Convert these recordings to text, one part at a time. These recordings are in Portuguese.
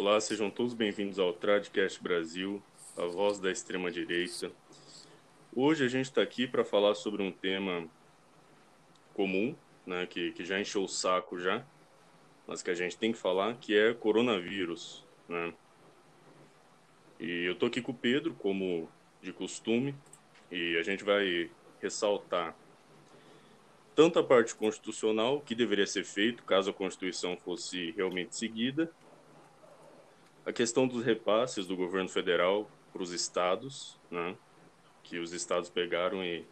Olá, sejam todos bem-vindos ao Tradcast Brasil, a voz da extrema-direita. Hoje a gente está aqui para falar sobre um tema comum, né, que, que já encheu o saco já, mas que a gente tem que falar, que é coronavírus. Né? E eu tô aqui com o Pedro, como de costume, e a gente vai ressaltar tanto a parte constitucional, que deveria ser feito caso a Constituição fosse realmente seguida, a questão dos repasses do governo federal para os estados, né, que os estados pegaram e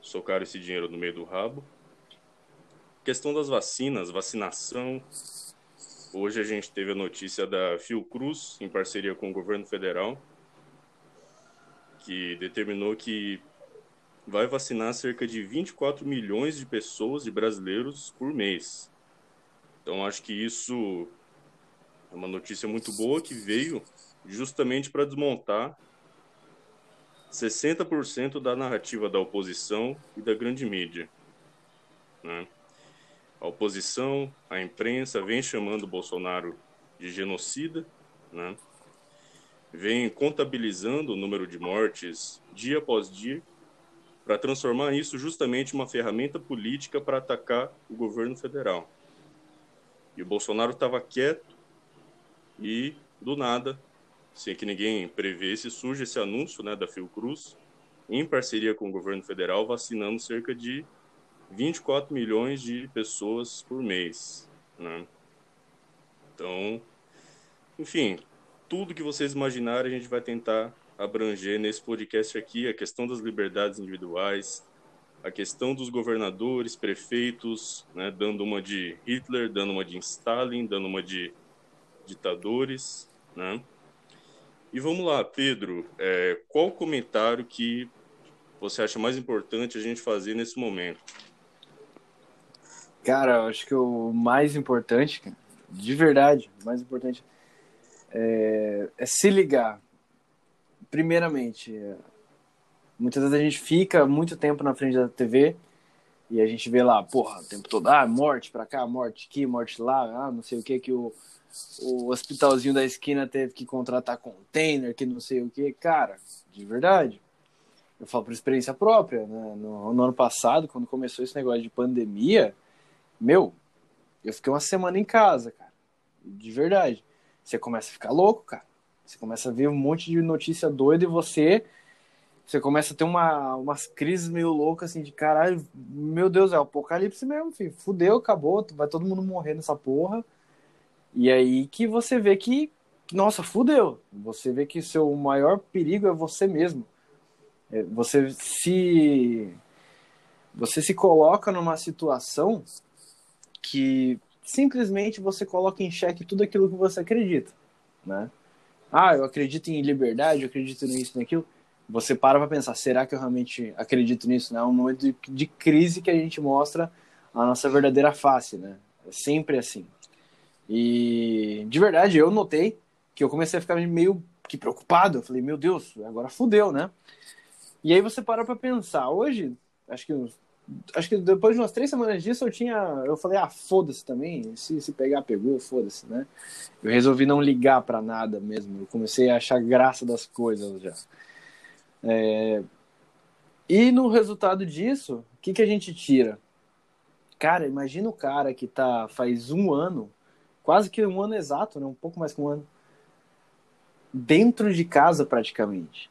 socaram esse dinheiro no meio do rabo. A questão das vacinas, vacinação. Hoje a gente teve a notícia da Fiocruz, em parceria com o governo federal, que determinou que vai vacinar cerca de 24 milhões de pessoas, de brasileiros, por mês. Então, acho que isso é uma notícia muito boa que veio justamente para desmontar 60% da narrativa da oposição e da grande mídia. Né? A oposição, a imprensa, vem chamando Bolsonaro de genocida, né? vem contabilizando o número de mortes dia após dia, para transformar isso justamente uma ferramenta política para atacar o governo federal. E o Bolsonaro estava quieto e, do nada, sem que ninguém prevesse, surge esse anúncio né, da Fiocruz, em parceria com o governo federal, vacinando cerca de 24 milhões de pessoas por mês. Né? Então, enfim, tudo que vocês imaginarem, a gente vai tentar abranger nesse podcast aqui a questão das liberdades individuais, a questão dos governadores, prefeitos, né, dando uma de Hitler, dando uma de Stalin, dando uma de ditadores, né? E vamos lá, Pedro, é, qual comentário que você acha mais importante a gente fazer nesse momento? Cara, eu acho que o mais importante, de verdade, o mais importante é, é se ligar. Primeiramente, muitas vezes a gente fica muito tempo na frente da TV e a gente vê lá, porra, o tempo todo, ah, morte pra cá, morte aqui, morte lá, ah, não sei o que que o, o hospitalzinho da esquina teve que contratar container, que não sei o que. Cara, de verdade. Eu falo por experiência própria, né? No, no ano passado, quando começou esse negócio de pandemia, meu, eu fiquei uma semana em casa, cara. De verdade. Você começa a ficar louco, cara. Você começa a ver um monte de notícia doida e você. Você começa a ter uma, umas crises meio loucas, assim, de caralho, meu Deus, é o apocalipse mesmo, filho. Fudeu, acabou, vai todo mundo morrer nessa porra. E aí que você vê que, nossa, fudeu. Você vê que seu maior perigo é você mesmo. É, você se. Você se coloca numa situação que simplesmente você coloca em xeque tudo aquilo que você acredita, né? Ah, eu acredito em liberdade, eu acredito nisso, naquilo. Você para para pensar, será que eu realmente acredito nisso? Né? É um momento de, de crise que a gente mostra a nossa verdadeira face, né? É sempre assim. E de verdade, eu notei que eu comecei a ficar meio que preocupado. Eu falei, meu Deus, agora fudeu, né? E aí você para para pensar. Hoje, acho que acho que depois de umas três semanas disso, eu tinha. Eu falei, ah, foda-se também. Se, se pegar, pegou, foda-se, né? Eu resolvi não ligar para nada mesmo. Eu comecei a achar graça das coisas já. É... E no resultado disso, o que, que a gente tira? Cara, imagina o cara que tá faz um ano, quase que um ano exato, né? Um pouco mais que um ano. Dentro de casa, praticamente.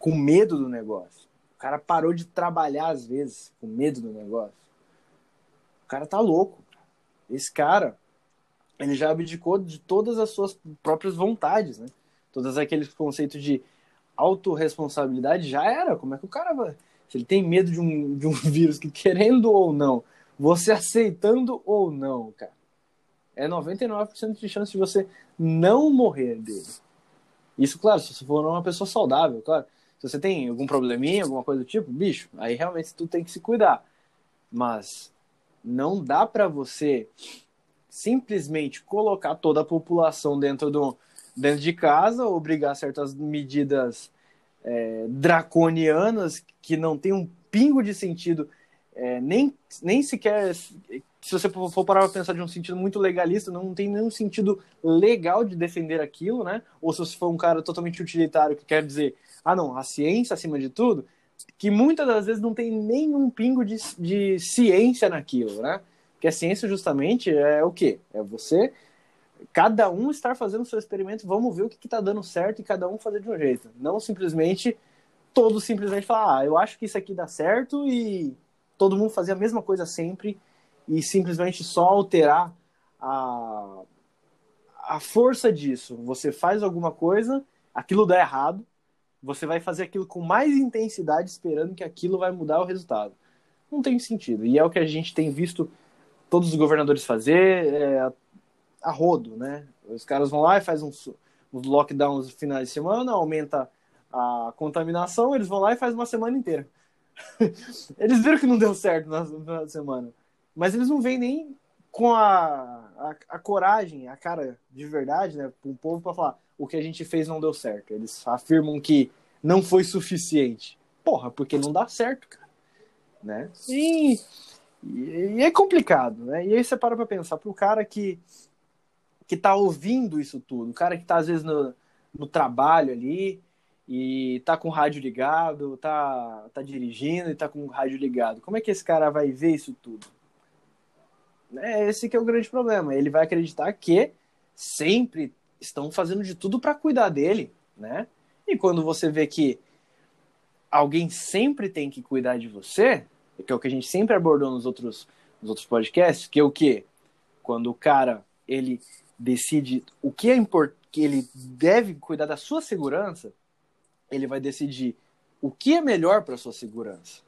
Com medo do negócio cara parou de trabalhar às vezes, com medo do negócio. O cara tá louco. Esse cara, ele já abdicou de todas as suas próprias vontades, né? Todos aqueles conceitos de autorresponsabilidade já era. Como é que o cara vai. Se ele tem medo de um, de um vírus que, querendo ou não, você aceitando ou não, cara, é 99% de chance de você não morrer dele. Isso, claro, se você for uma pessoa saudável, claro. Se você tem algum probleminha, alguma coisa do tipo, bicho, aí realmente tu tem que se cuidar. Mas não dá para você simplesmente colocar toda a população dentro, do, dentro de casa, obrigar certas medidas é, draconianas que não tem um pingo de sentido, é, nem, nem sequer se você for parar para pensar de um sentido muito legalista, não tem nenhum sentido legal de defender aquilo, né? Ou se você for um cara totalmente utilitário que quer dizer, ah, não, a ciência acima de tudo, que muitas das vezes não tem nenhum pingo de, de ciência naquilo, né? Porque a ciência justamente é o quê? É você, cada um estar fazendo o seu experimento, vamos ver o que está dando certo e cada um fazer de um jeito. Não simplesmente todos simplesmente falar, ah, eu acho que isso aqui dá certo e todo mundo fazer a mesma coisa sempre e simplesmente só alterar a, a força disso. Você faz alguma coisa, aquilo dá errado, você vai fazer aquilo com mais intensidade, esperando que aquilo vai mudar o resultado. Não tem sentido. E é o que a gente tem visto todos os governadores fazer é, a rodo, né? Os caras vão lá e fazem uns, uns lockdowns no finais de semana, aumenta a contaminação, eles vão lá e fazem uma semana inteira. eles viram que não deu certo na, na semana. Mas eles não vêm nem com a, a, a, coragem, a cara de verdade, né, para o povo para falar o que a gente fez não deu certo. Eles afirmam que não foi suficiente. Porra, porque não dá certo, cara. Né? E, e, é complicado, né? E aí você para para pensar, para o cara que, que tá ouvindo isso tudo, o cara que tá às vezes no, no trabalho ali, e tá com o rádio ligado, tá, tá dirigindo e tá com o rádio ligado. Como é que esse cara vai ver isso tudo? É esse que é o grande problema. Ele vai acreditar que sempre estão fazendo de tudo para cuidar dele, né? E quando você vê que alguém sempre tem que cuidar de você, que é o que a gente sempre abordou nos outros, nos outros podcasts, que é o que quando o cara ele decide o que é importante, que ele deve cuidar da sua segurança, ele vai decidir o que é melhor para sua segurança.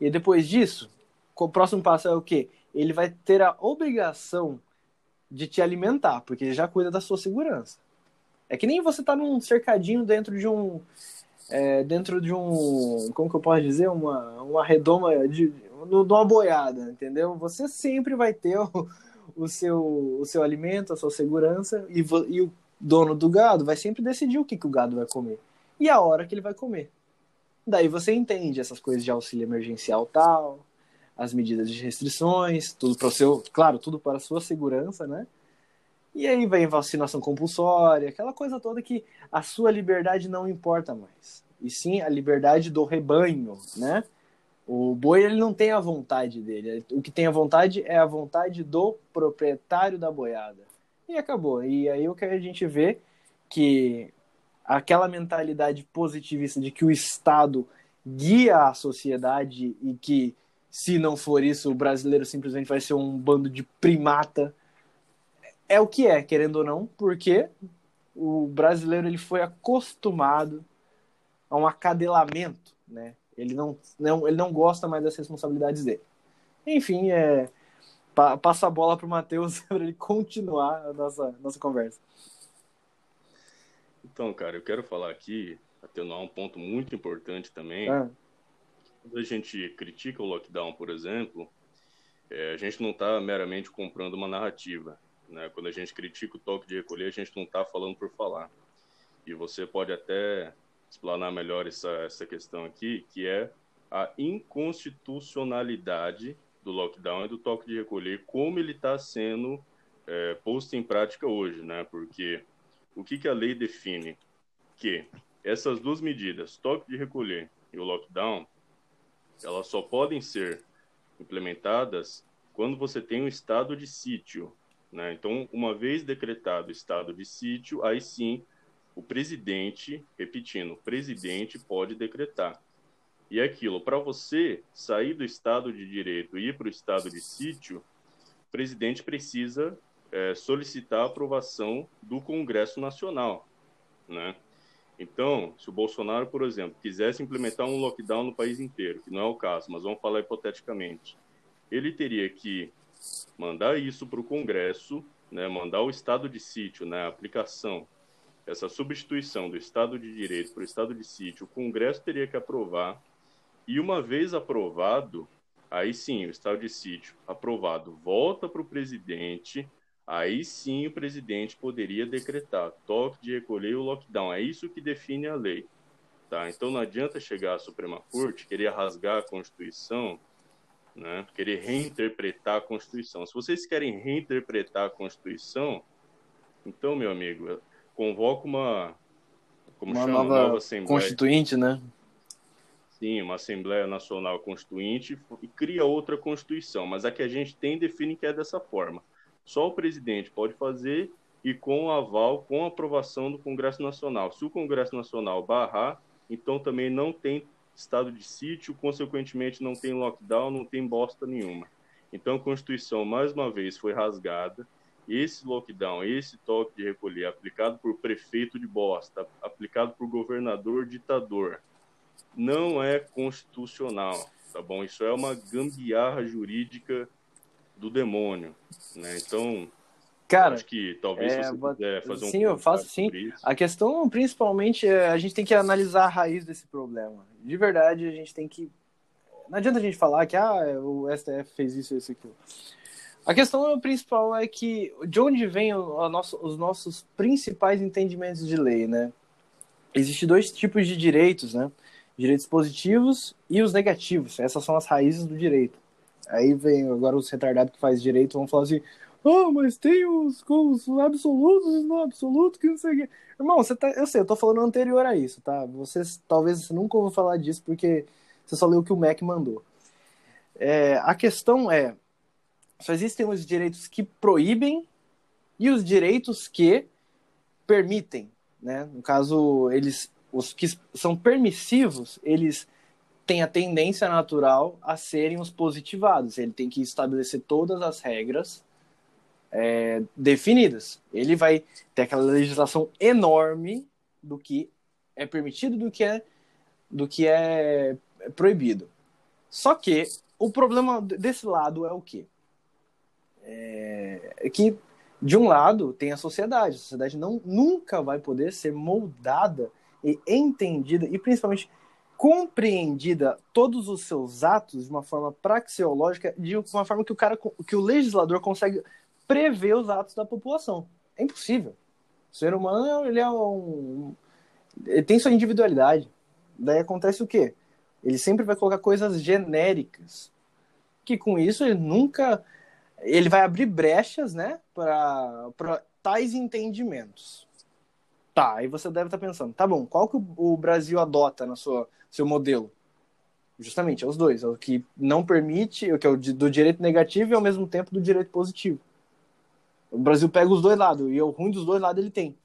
E depois disso, o próximo passo é o quê? Ele vai ter a obrigação de te alimentar, porque ele já cuida da sua segurança. É que nem você tá num cercadinho dentro de um. É, dentro de um. Como que eu posso dizer? Uma, uma redoma de, de uma boiada, entendeu? Você sempre vai ter o, o, seu, o seu alimento, a sua segurança, e, e o dono do gado vai sempre decidir o que, que o gado vai comer e a hora que ele vai comer. Daí você entende essas coisas de auxílio emergencial tal, as medidas de restrições, tudo para o seu, claro, tudo para a sua segurança, né? E aí vem vacinação compulsória, aquela coisa toda que a sua liberdade não importa mais. E sim a liberdade do rebanho, né? O boi ele não tem a vontade dele. O que tem a vontade é a vontade do proprietário da boiada. E acabou. E aí o que a gente vê que aquela mentalidade positivista de que o Estado guia a sociedade e que se não for isso o brasileiro simplesmente vai ser um bando de primata é o que é querendo ou não porque o brasileiro ele foi acostumado a um acadelamento né ele não, não ele não gosta mais das responsabilidades dele enfim é passa a bola para o Matheus para ele continuar a nossa nossa conversa então, cara, eu quero falar aqui, atenuar um ponto muito importante também. Ah. Quando a gente critica o lockdown, por exemplo, é, a gente não está meramente comprando uma narrativa. Né? Quando a gente critica o toque de recolher, a gente não está falando por falar. E você pode até explanar melhor essa, essa questão aqui, que é a inconstitucionalidade do lockdown e do toque de recolher, como ele está sendo é, posto em prática hoje, né? Porque o que, que a lei define? Que essas duas medidas, toque de recolher e o lockdown, elas só podem ser implementadas quando você tem um estado de sítio. Né? Então, uma vez decretado o estado de sítio, aí sim o presidente, repetindo, o presidente pode decretar. E é aquilo, para você sair do estado de direito e ir para o estado de sítio, o presidente precisa é, solicitar a aprovação do Congresso Nacional, né? Então, se o Bolsonaro, por exemplo, quisesse implementar um lockdown no país inteiro, que não é o caso, mas vamos falar hipoteticamente, ele teria que mandar isso para o Congresso, né, mandar o estado de sítio, né, a aplicação, essa substituição do estado de direito para o estado de sítio, o Congresso teria que aprovar, e uma vez aprovado, aí sim, o estado de sítio aprovado volta para o presidente, aí sim o presidente poderia decretar toque de recolher o lockdown. É isso que define a lei. Tá? Então não adianta chegar à Suprema Corte, querer rasgar a Constituição né? querer reinterpretar a Constituição. Se vocês querem reinterpretar a Constituição, então, meu amigo, convoca uma, como uma chama, nova, nova Assembleia. Constituinte, né? Sim, uma Assembleia Nacional Constituinte e cria outra Constituição. Mas a que a gente tem define que é dessa forma. Só o presidente pode fazer e com aval, com aprovação do Congresso Nacional. Se o Congresso Nacional barrar, então também não tem estado de sítio, consequentemente não tem lockdown, não tem bosta nenhuma. Então a Constituição, mais uma vez, foi rasgada. Esse lockdown, esse toque de recolher, aplicado por prefeito de bosta, aplicado por governador ditador, não é constitucional, tá bom? Isso é uma gambiarra jurídica do demônio, né? Então, Cara, acho que talvez é, você quiser fazer um Sim, eu faço sim. A questão, principalmente, é a gente tem que analisar a raiz desse problema. De verdade, a gente tem que. Não adianta a gente falar que ah, o STF fez isso, isso, aquilo. A questão principal é que de onde vêm nosso, os nossos principais entendimentos de lei, né? Existem dois tipos de direitos, né? Direitos positivos e os negativos. Essas são as raízes do direito. Aí vem agora os retardados que faz direito vão falar assim: oh, mas tem os, os absolutos e não absolutos que não sei o quê. Irmão, você tá, eu sei, eu tô falando anterior a isso, tá? Vocês talvez nunca ouviram falar disso porque você só leu o que o Mac mandou. É, a questão é: só existem os direitos que proíbem e os direitos que permitem, né? No caso, eles, os que são permissivos, eles têm a tendência natural a serem os positivados. Ele tem que estabelecer todas as regras é, definidas. Ele vai ter aquela legislação enorme do que é permitido, do que é, do que é proibido. Só que o problema desse lado é o quê? É, é que de um lado tem a sociedade. A sociedade não nunca vai poder ser moldada e entendida e principalmente compreendida todos os seus atos de uma forma praxeológica, de uma forma que o cara que o legislador consegue prever os atos da população. É impossível. O ser humano ele é um, ele tem sua individualidade. Daí acontece o quê? Ele sempre vai colocar coisas genéricas, que com isso ele nunca ele vai abrir brechas, né, para tais entendimentos. Tá, aí você deve estar pensando, tá bom, qual que o Brasil adota na sua seu modelo? Justamente, é os dois, é o que não permite, o que é o do direito negativo e ao mesmo tempo do direito positivo. O Brasil pega os dois lados, e o ruim dos dois lados ele tem.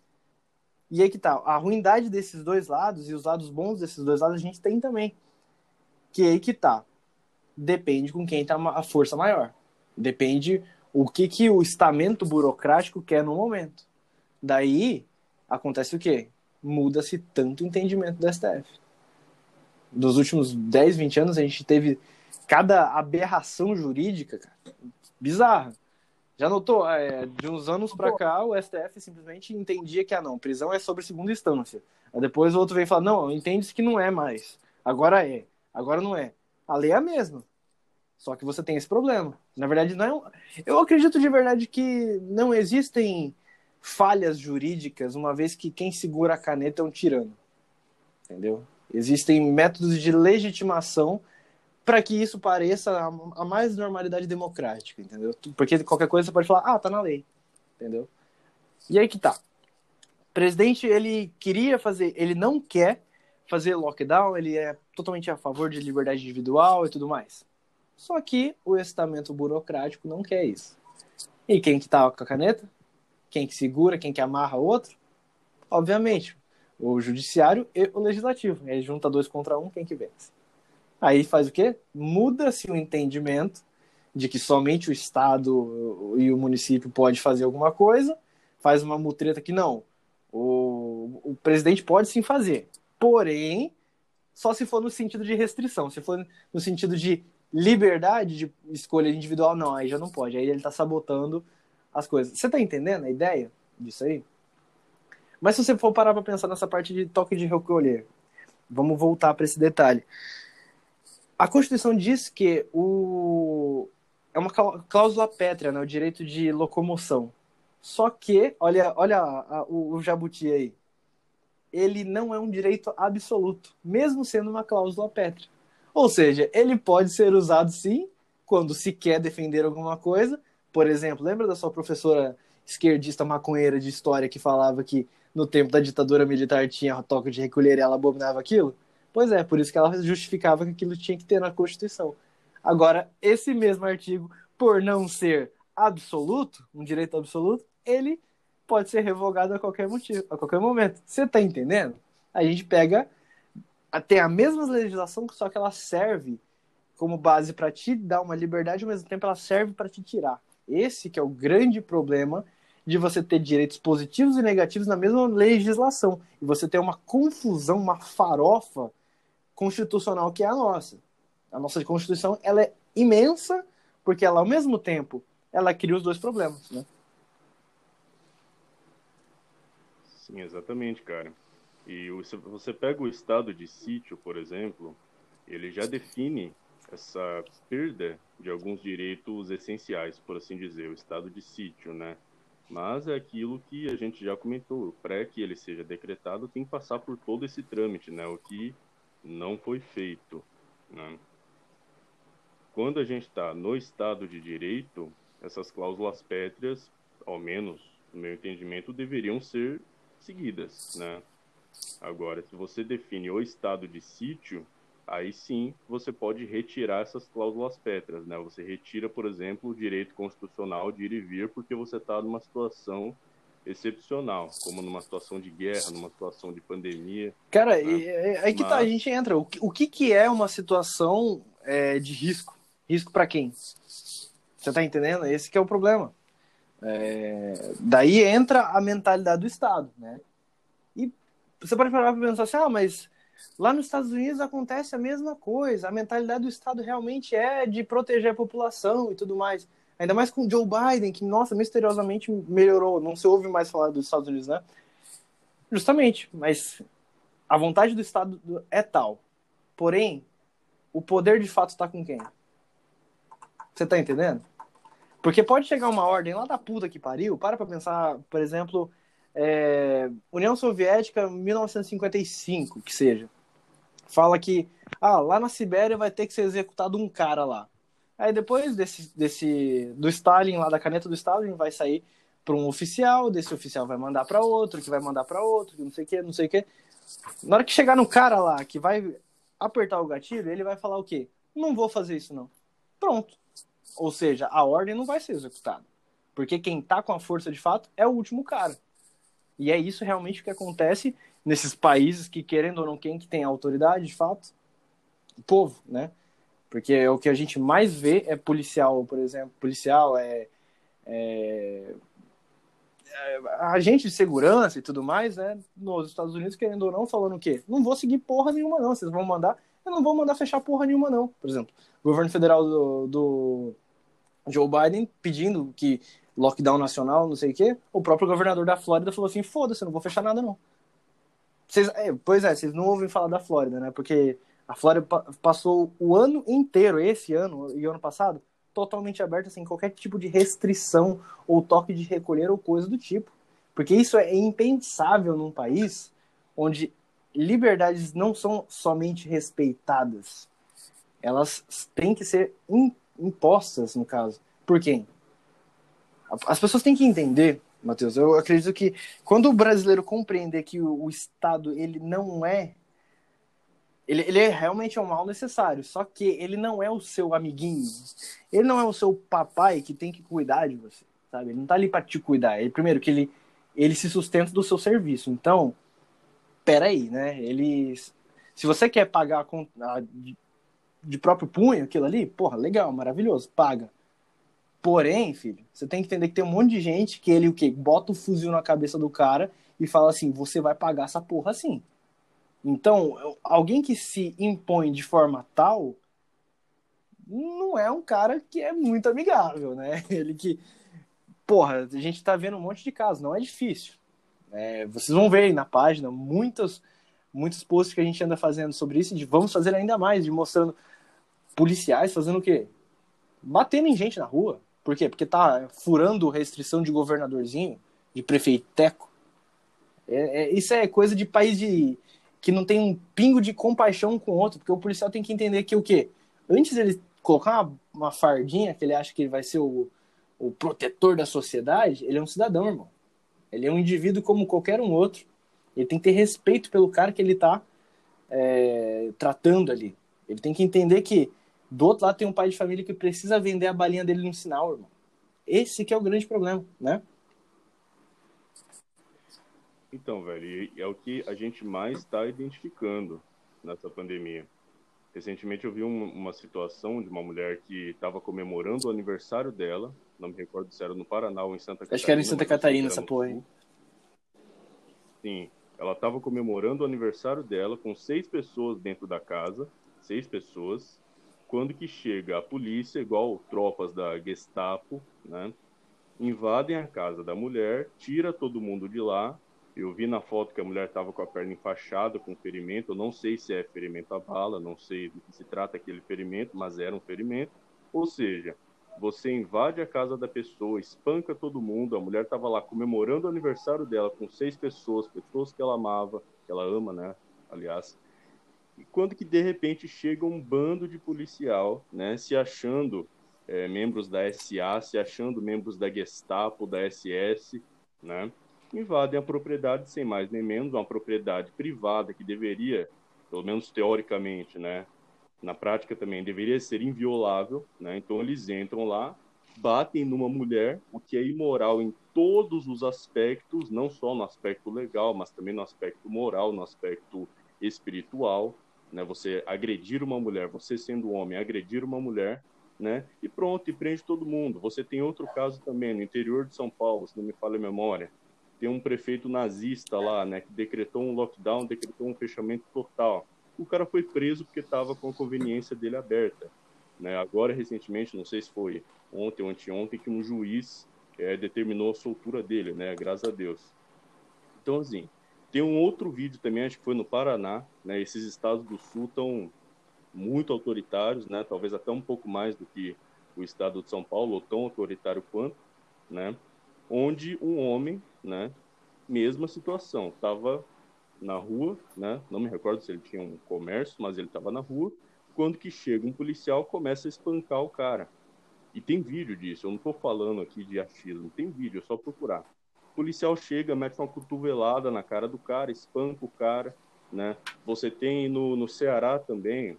E aí que tá, a ruindade desses dois lados e os lados bons desses dois lados a gente tem também. Que aí que tá. Depende com quem tá a força maior. Depende o que, que o estamento burocrático quer no momento. Daí acontece o quê? Muda-se tanto o entendimento do STF. Nos últimos 10, 20 anos a gente teve cada aberração jurídica, cara, bizarra. Já notou? É, de uns anos para cá, o STF simplesmente entendia que, ah, não, prisão é sobre segunda instância. Aí depois o outro vem falar, não, entende-se que não é mais. Agora é. Agora não é. A lei é a mesma. Só que você tem esse problema. Na verdade, não é um... Eu acredito de verdade que não existem falhas jurídicas, uma vez que quem segura a caneta é um tirano. Entendeu? Existem métodos de legitimação para que isso pareça a, mais normalidade democrática, entendeu? Porque qualquer coisa você pode falar, ah, tá na lei, entendeu? E aí que tá. O presidente, ele queria fazer, ele não quer fazer lockdown, ele é totalmente a favor de liberdade individual e tudo mais. Só que o estamento burocrático não quer isso. E quem que tá com a caneta? Quem que segura, quem que amarra o outro? Obviamente, o judiciário e o legislativo. Aí junta dois contra um, quem que vence? Aí faz o quê? Muda-se o entendimento de que somente o Estado e o município pode fazer alguma coisa, faz uma mutreta que não. O, o presidente pode sim fazer, porém, só se for no sentido de restrição. Se for no sentido de liberdade de escolha individual, não, aí já não pode. Aí ele está sabotando as coisas. Você está entendendo a ideia disso aí? Mas se você for parar para pensar nessa parte de toque de recolher, vamos voltar para esse detalhe. A Constituição diz que o é uma cláusula pétrea, né, o direito de locomoção. Só que, olha, olha a, a, o, o jabuti aí, ele não é um direito absoluto, mesmo sendo uma cláusula pétrea. Ou seja, ele pode ser usado sim quando se quer defender alguma coisa. Por exemplo, lembra da sua professora esquerdista maconheira de história que falava que no tempo da ditadura militar tinha toque de recolher e ela abominava aquilo? Pois é, por isso que ela justificava que aquilo tinha que ter na Constituição. Agora, esse mesmo artigo, por não ser absoluto, um direito absoluto, ele pode ser revogado a qualquer motivo, a qualquer momento. Você está entendendo? A gente pega tem a mesma legislação, só que ela serve como base para te dar uma liberdade, ao mesmo tempo ela serve para te tirar. Esse que é o grande problema de você ter direitos positivos e negativos na mesma legislação e você ter uma confusão, uma farofa constitucional que é a nossa. A nossa Constituição ela é imensa porque ela ao mesmo tempo ela cria os dois problemas, né? Sim, exatamente, cara. E você pega o estado de sítio, por exemplo, ele já define essa perda de alguns direitos essenciais, por assim dizer, o estado de sítio, né? Mas é aquilo que a gente já comentou, para que ele seja decretado tem que passar por todo esse trâmite, né? O que não foi feito, né? Quando a gente está no estado de direito, essas cláusulas pétreas, ao menos no meu entendimento, deveriam ser seguidas, né? Agora, se você define o estado de sítio, aí sim você pode retirar essas cláusulas pétreas, né? Você retira, por exemplo, o direito constitucional de ir e vir porque você está numa situação excepcional, como numa situação de guerra, numa situação de pandemia. Cara, né? aí que Mas... tá, a gente entra. O que, o que, que é uma situação é, de risco? Risco para quem? Você tá entendendo? Esse que é o problema. É... Daí entra a mentalidade do Estado, né? E você pode parar para pensar assim, ah, mas lá nos Estados Unidos acontece a mesma coisa. A mentalidade do Estado realmente é de proteger a população e tudo mais. Ainda mais com Joe Biden, que, nossa, misteriosamente melhorou. Não se ouve mais falar dos Estados Unidos, né? Justamente, mas a vontade do Estado é tal. Porém, o poder de fato está com quem? Você tá entendendo? Porque pode chegar uma ordem lá da puta que pariu, para pra pensar, por exemplo, é, União Soviética 1955, que seja. Fala que ah, lá na Sibéria vai ter que ser executado um cara lá. Aí depois desse, desse do Stalin, lá da caneta do Stalin, vai sair para um oficial, desse oficial vai mandar para outro, que vai mandar para outro, que não sei o que, não sei o que. Na hora que chegar no cara lá que vai apertar o gatilho, ele vai falar o quê? Não vou fazer isso não. Pronto. Ou seja, a ordem não vai ser executada. Porque quem tá com a força de fato é o último cara. E é isso realmente que acontece nesses países que, querendo ou não, quem que tem autoridade, de fato? O povo, né? Porque o que a gente mais vê é policial, por exemplo, policial é, é, é agente de segurança e tudo mais, né? Nos Estados Unidos, querendo ou não, falando o quê? Não vou seguir porra nenhuma, não. Vocês vão mandar, eu não vou mandar fechar porra nenhuma, não. Por exemplo, o governo federal do, do Joe Biden pedindo que lockdown nacional, não sei o quê, o próprio governador da Flórida falou assim: foda-se, não vou fechar nada, não. Vocês, é, pois é, vocês não ouvem falar da Flórida, né? Porque a Flórida passou o ano inteiro, esse ano e ano passado, totalmente aberta, sem qualquer tipo de restrição ou toque de recolher ou coisa do tipo. Porque isso é impensável num país onde liberdades não são somente respeitadas, elas têm que ser impostas, no caso. Por quem? As pessoas têm que entender, Matheus, eu acredito que quando o brasileiro compreender que o, Estado ele não é ele, ele é realmente um mal necessário, só que ele não é o seu amiguinho. Ele não é o seu papai que tem que cuidar de você, sabe? Ele não tá ali para te cuidar. Ele, primeiro, que ele, ele se sustenta do seu serviço. Então, peraí, né? Ele. Se você quer pagar a, de, de próprio punho aquilo ali, porra, legal, maravilhoso, paga. Porém, filho, você tem que entender que tem um monte de gente que ele o quê? Bota o fuzil na cabeça do cara e fala assim: você vai pagar essa porra assim. Então, alguém que se impõe de forma tal não é um cara que é muito amigável, né? Ele que. Porra, a gente tá vendo um monte de casos, não é difícil. É, vocês vão ver aí na página muitos, muitos posts que a gente anda fazendo sobre isso, de vamos fazer ainda mais, de mostrando policiais fazendo o quê? Batendo em gente na rua, por quê? Porque tá furando restrição de governadorzinho, de prefeiteco. É, é, isso é coisa de país de, que não tem um pingo de compaixão com o outro, porque o policial tem que entender que o quê? Antes ele colocar uma, uma fardinha que ele acha que ele vai ser o, o protetor da sociedade, ele é um cidadão, irmão. Ele é um indivíduo como qualquer um outro. Ele tem que ter respeito pelo cara que ele está é, tratando ali. Ele tem que entender que do outro lado tem um pai de família que precisa vender a balinha dele no sinal, irmão. Esse que é o grande problema, né? Então, velho, é o que a gente mais está identificando nessa pandemia. Recentemente eu vi um, uma situação de uma mulher que estava comemorando o aniversário dela, não me recordo se era no Paraná ou em Santa Catarina. Acho que era em Santa Catarina essa porra aí. Sim, ela estava comemorando o aniversário dela com seis pessoas dentro da casa, seis pessoas, quando que chega a polícia, igual tropas da Gestapo, né? Invadem a casa da mulher, tira todo mundo de lá. Eu vi na foto que a mulher estava com a perna enfaixada, com ferimento. Eu não sei se é ferimento a bala, não sei do que se trata aquele ferimento, mas era um ferimento. Ou seja, você invade a casa da pessoa, espanca todo mundo. A mulher estava lá comemorando o aniversário dela com seis pessoas, pessoas que ela amava, que ela ama, né? Aliás, e quando que de repente chega um bando de policial, né, se achando é, membros da SA, se achando membros da Gestapo, da SS, né, invadem a propriedade sem mais nem menos, uma propriedade privada que deveria, pelo menos teoricamente, né, na prática também deveria ser inviolável, né, então eles entram lá, batem numa mulher, o que é imoral em todos os aspectos, não só no aspecto legal, mas também no aspecto moral, no aspecto espiritual, né? Você agredir uma mulher, você sendo homem, agredir uma mulher, né? E pronto, e prende todo mundo. Você tem outro caso também no interior de São Paulo, se não me falha a memória. Tem um prefeito nazista lá, né, que decretou um lockdown, decretou um fechamento total. O cara foi preso porque estava com a conveniência dele aberta. Né? Agora, recentemente, não sei se foi ontem ou anteontem, que um juiz é, determinou a soltura dele, né? Graças a Deus. Então, assim, tem um outro vídeo também, acho que foi no Paraná, né? Esses estados do sul estão muito autoritários, né? Talvez até um pouco mais do que o estado de São Paulo, ou tão autoritário quanto, né? Onde um homem, né? Mesma situação, estava na rua, né? Não me recordo se ele tinha um comércio, mas ele estava na rua. Quando que chega um policial, começa a espancar o cara. E tem vídeo disso. Eu não estou falando aqui de achismo. Tem vídeo, é só procurar policial chega, mete uma cotovelada na cara do cara, espanca o cara, né? Você tem no, no Ceará também,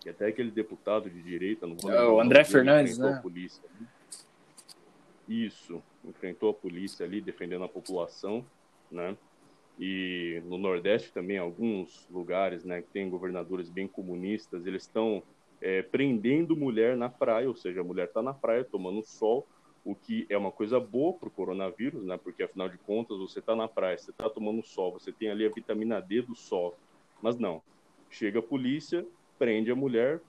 que até aquele deputado de direita, não vou é, o André Fernandes, né? A polícia. Isso, enfrentou a polícia ali defendendo a população, né? E no Nordeste também, alguns lugares, né, que tem governadores bem comunistas, eles estão é, prendendo mulher na praia, ou seja, a mulher está na praia tomando sol, o que é uma coisa boa para o coronavírus, né? Porque afinal de contas você está na praia, você está tomando sol, você tem ali a vitamina D do sol, mas não. Chega a polícia, prende a mulher,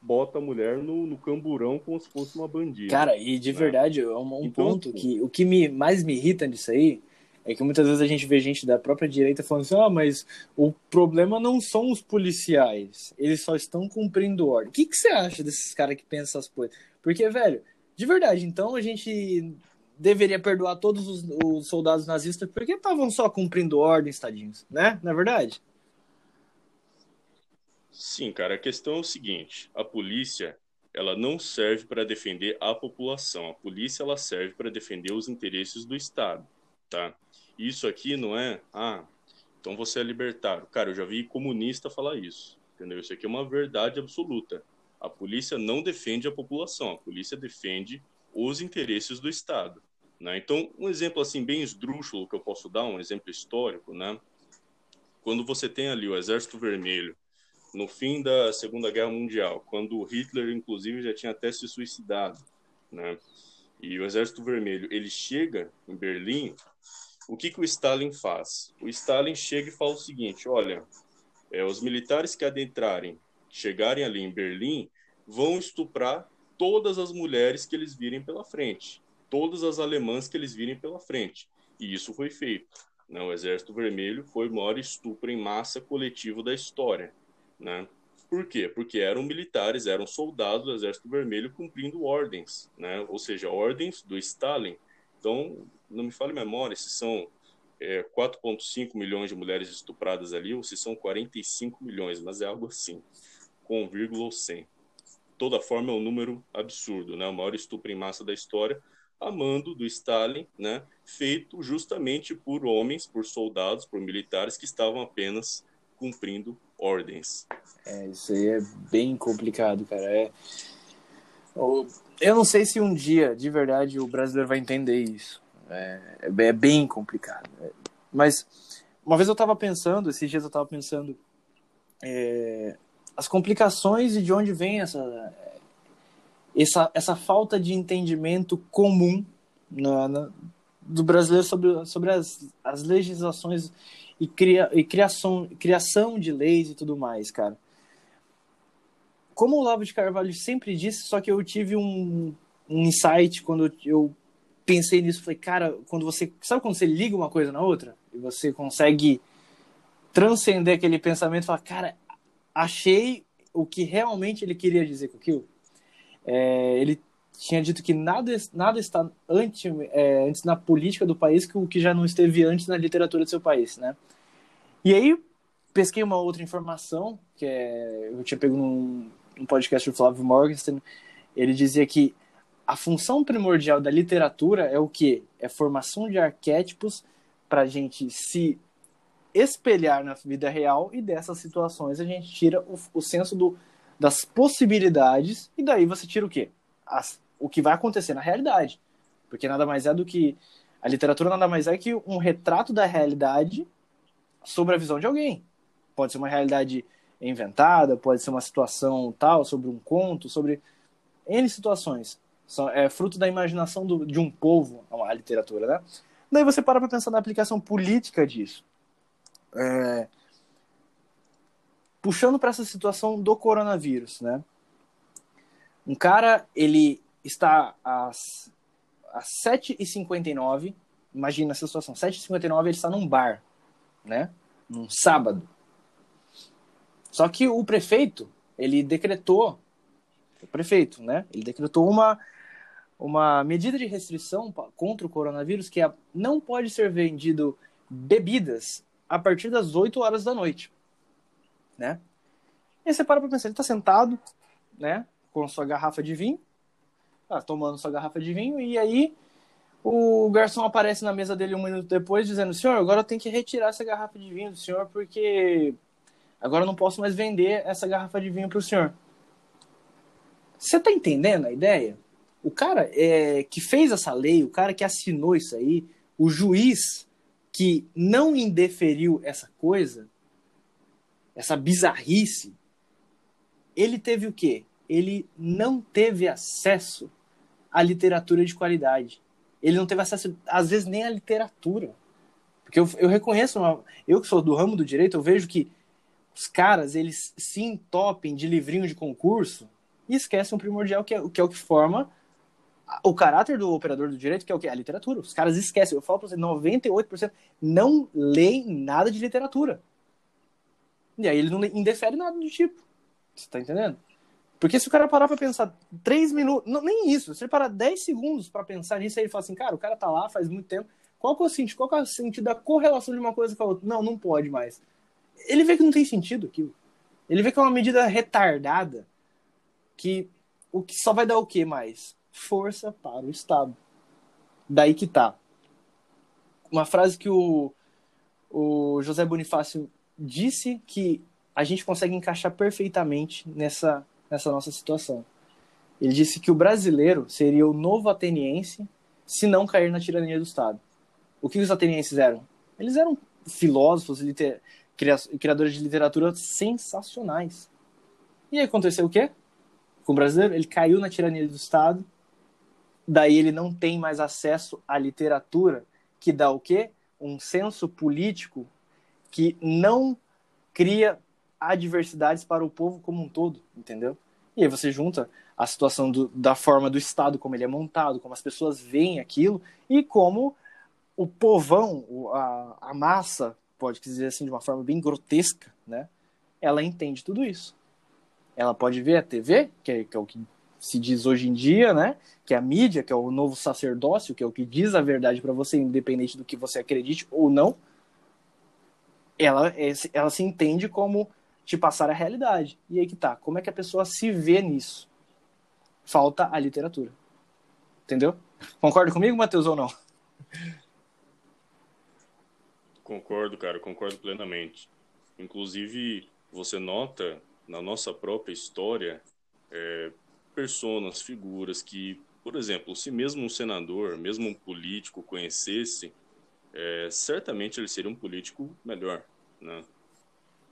bota a mulher no, no camburão como se fosse uma bandida. Cara, e de né? verdade, é um, um então, ponto que o que me, mais me irrita nisso aí é que muitas vezes a gente vê gente da própria direita falando assim: ah, mas o problema não são os policiais, eles só estão cumprindo ordem. O que, que você acha desses caras que pensam essas coisas? Porque, velho, de verdade, então a gente deveria perdoar todos os, os soldados nazistas porque estavam só cumprindo ordens, tadinhos, né? Na é verdade? Sim, cara, a questão é o seguinte, a polícia, ela não serve para defender a população. A polícia ela serve para defender os interesses do Estado, tá? Isso aqui não é, ah, então você é libertário. Cara, eu já vi comunista falar isso, entendeu? Isso aqui é uma verdade absoluta. A polícia não defende a população, a polícia defende os interesses do Estado. Né? Então, um exemplo assim bem esdrúxulo que eu posso dar, um exemplo histórico, né? quando você tem ali o Exército Vermelho no fim da Segunda Guerra Mundial, quando Hitler, inclusive, já tinha até se suicidado, né? e o Exército Vermelho ele chega em Berlim, o que, que o Stalin faz? O Stalin chega e fala o seguinte: olha, é, os militares que adentrarem chegarem ali em Berlim, vão estuprar todas as mulheres que eles virem pela frente, todas as alemãs que eles virem pela frente. E isso foi feito. Né? O Exército Vermelho foi o maior estupro em massa coletivo da história. Né? Por quê? Porque eram militares, eram soldados do Exército Vermelho cumprindo ordens, né? ou seja, ordens do Stalin. Então, não me fale memória se são é, 4,5 milhões de mulheres estupradas ali ou se são 45 milhões, mas é algo assim com vírgula ou sem. toda forma, é um número absurdo, né? O maior estupro em massa da história, a mando do Stalin, né? Feito justamente por homens, por soldados, por militares que estavam apenas cumprindo ordens. É, isso aí é bem complicado, cara. É... Eu não sei se um dia, de verdade, o brasileiro vai entender isso. É, é bem complicado. Mas uma vez eu estava pensando, esses dias eu estava pensando, é, as complicações e de onde vem essa, essa, essa falta de entendimento comum na, na, do brasileiro sobre, sobre as, as legislações e, cria, e criação, criação de leis e tudo mais, cara. Como o Olavo de Carvalho sempre disse, só que eu tive um, um insight quando eu pensei nisso. Falei, cara, quando você. Sabe quando você liga uma coisa na outra? E você consegue transcender aquele pensamento e falar, cara, achei o que realmente ele queria dizer com aquilo. É, ele tinha dito que nada, nada está antes, é, antes na política do país que o que já não esteve antes na literatura do seu país, né? E aí pesquei uma outra informação que é, eu tinha pego num, num podcast do Flávio Morgenstern. Ele dizia que a função primordial da literatura é o que? É formação de arquétipos para a gente se espelhar na vida real e dessas situações a gente tira o, o senso do, das possibilidades e daí você tira o quê? As, o que vai acontecer na realidade. Porque nada mais é do que. A literatura nada mais é que um retrato da realidade sobre a visão de alguém. Pode ser uma realidade inventada, pode ser uma situação tal, sobre um conto, sobre N situações. É fruto da imaginação do, de um povo, a literatura, né? Daí você para para pensar na aplicação política disso. É... Puxando para essa situação do coronavírus, né? Um cara, ele está às, às 7h59, imagina essa situação, 7h59 ele está num bar, né? Num sábado. Só que o prefeito, ele decretou, o prefeito, né? Ele decretou uma, uma medida de restrição contra o coronavírus que é, não pode ser vendido bebidas a partir das 8 horas da noite, né? E você para pra pensar, ele tá sentado, né? Com sua garrafa de vinho, tá tomando sua garrafa de vinho, e aí o garçom aparece na mesa dele um minuto depois, dizendo: Senhor, agora eu tenho que retirar essa garrafa de vinho do senhor, porque agora eu não posso mais vender essa garrafa de vinho para o senhor. Você tá entendendo a ideia? O cara é, que fez essa lei, o cara que assinou isso aí, o juiz que não indeferiu essa coisa, essa bizarrice, ele teve o quê? Ele não teve acesso à literatura de qualidade ele não teve acesso, às vezes, nem à literatura. Porque eu, eu reconheço, uma, eu que sou do ramo do direito, eu vejo que os caras, eles se entopem de livrinho de concurso e esquecem o primordial, que é, que é o que forma o caráter do operador do direito, que é o que? A literatura. Os caras esquecem. Eu falo pra você, 98% não leem nada de literatura. E aí ele não indefere nada do tipo. Você tá entendendo? Porque se o cara parar pra pensar três minutos, não, nem isso, se ele parar 10 segundos para pensar nisso, aí ele fala assim, cara, o cara tá lá faz muito tempo, qual que é o sentido, qual que é o sentido da correlação de uma coisa com a outra? Não, não pode mais. Ele vê que não tem sentido aquilo. Ele vê que é uma medida retardada, que o que só vai dar o que mais? Força para o Estado. Daí que tá. Uma frase que o, o José Bonifácio disse que a gente consegue encaixar perfeitamente nessa nessa nossa situação. Ele disse que o brasileiro seria o novo ateniense se não cair na tirania do Estado. O que os atenienses eram? Eles eram filósofos, liter... criadores de literatura sensacionais. E aí aconteceu o quê? Com o brasileiro, ele caiu na tirania do Estado, daí ele não tem mais acesso à literatura, que dá o quê? Um senso político que não cria adversidades para o povo como um todo, entendeu? E aí você junta a situação do, da forma do Estado, como ele é montado, como as pessoas veem aquilo, e como o povão, a, a massa, pode dizer assim, de uma forma bem grotesca, né? Ela entende tudo isso. Ela pode ver a TV, que é, que é o que se diz hoje em dia, né? Que é a mídia, que é o novo sacerdócio, que é o que diz a verdade para você, independente do que você acredite ou não. Ela, ela se entende como te passar a realidade. E aí que tá, como é que a pessoa se vê nisso? falta a literatura. Entendeu? Concorda comigo, Matheus, ou não? Concordo, cara, concordo plenamente. Inclusive, você nota na nossa própria história é, personas, figuras que, por exemplo, se mesmo um senador, mesmo um político conhecesse, é, certamente ele seria um político melhor, né?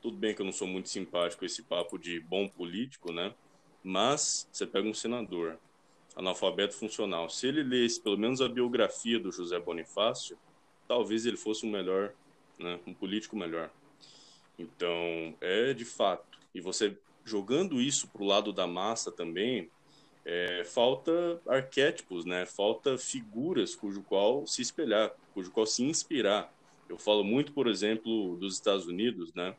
Tudo bem que eu não sou muito simpático com esse papo de bom político, né? Mas você pega um senador, analfabeto funcional, se ele lesse pelo menos a biografia do José Bonifácio, talvez ele fosse um melhor, né? Um político melhor. Então, é de fato. E você jogando isso para o lado da massa também, é, falta arquétipos, né? Falta figuras cujo qual se espelhar, cujo qual se inspirar. Eu falo muito, por exemplo, dos Estados Unidos, né?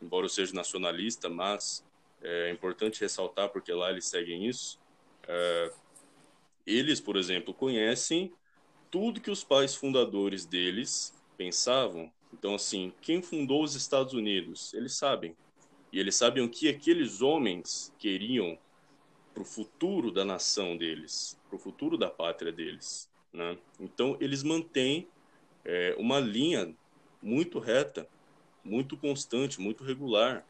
Embora eu seja nacionalista, mas é importante ressaltar porque lá eles seguem isso. É, eles, por exemplo, conhecem tudo que os pais fundadores deles pensavam. Então, assim, quem fundou os Estados Unidos? Eles sabem. E eles sabem o que aqueles homens queriam para o futuro da nação deles, para o futuro da pátria deles. Né? Então, eles mantêm é, uma linha muito reta, muito constante, muito regular,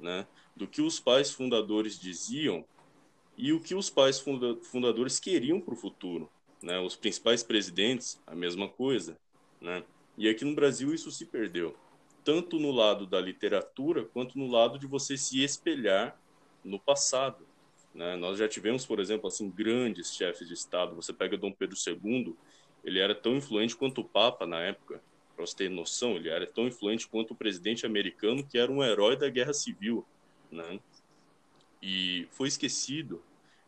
né? do que os pais fundadores diziam e o que os pais funda fundadores queriam para o futuro. Né? Os principais presidentes, a mesma coisa. Né? E aqui no Brasil isso se perdeu tanto no lado da literatura quanto no lado de você se espelhar no passado. Né? Nós já tivemos, por exemplo, assim grandes chefes de Estado. Você pega Dom Pedro II, ele era tão influente quanto o Papa na época. Para você ter noção, ele era tão influente quanto o presidente americano, que era um herói da Guerra Civil, né? E foi esquecido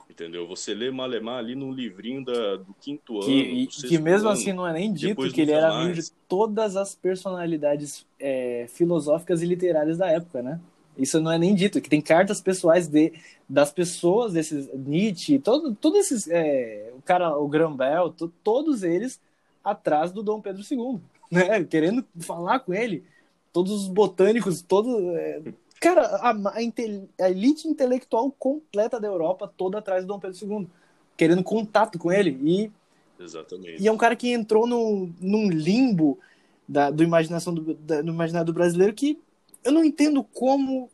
entendeu? Você lê Malemar ali no livrinho da, do quinto que, ano. E, que mesmo ano, assim não é nem dito que ele era amigo de todas as personalidades é, filosóficas e literárias da época, né? Isso não é nem dito, que tem cartas pessoais de, das pessoas, desses Nietzsche, todo, todos esses, é, o cara, o Grambel, to, todos eles atrás do Dom Pedro II, né? Querendo falar com ele, todos os botânicos, todos, é, Cara, a, a, a, elite intelectual completa da Europa toda atrás do Dom Pedro II, querendo contato com ele. E, Exatamente. E é um cara que entrou no, num limbo da, do, imaginação do, da, do imaginário do brasileiro que eu não entendo como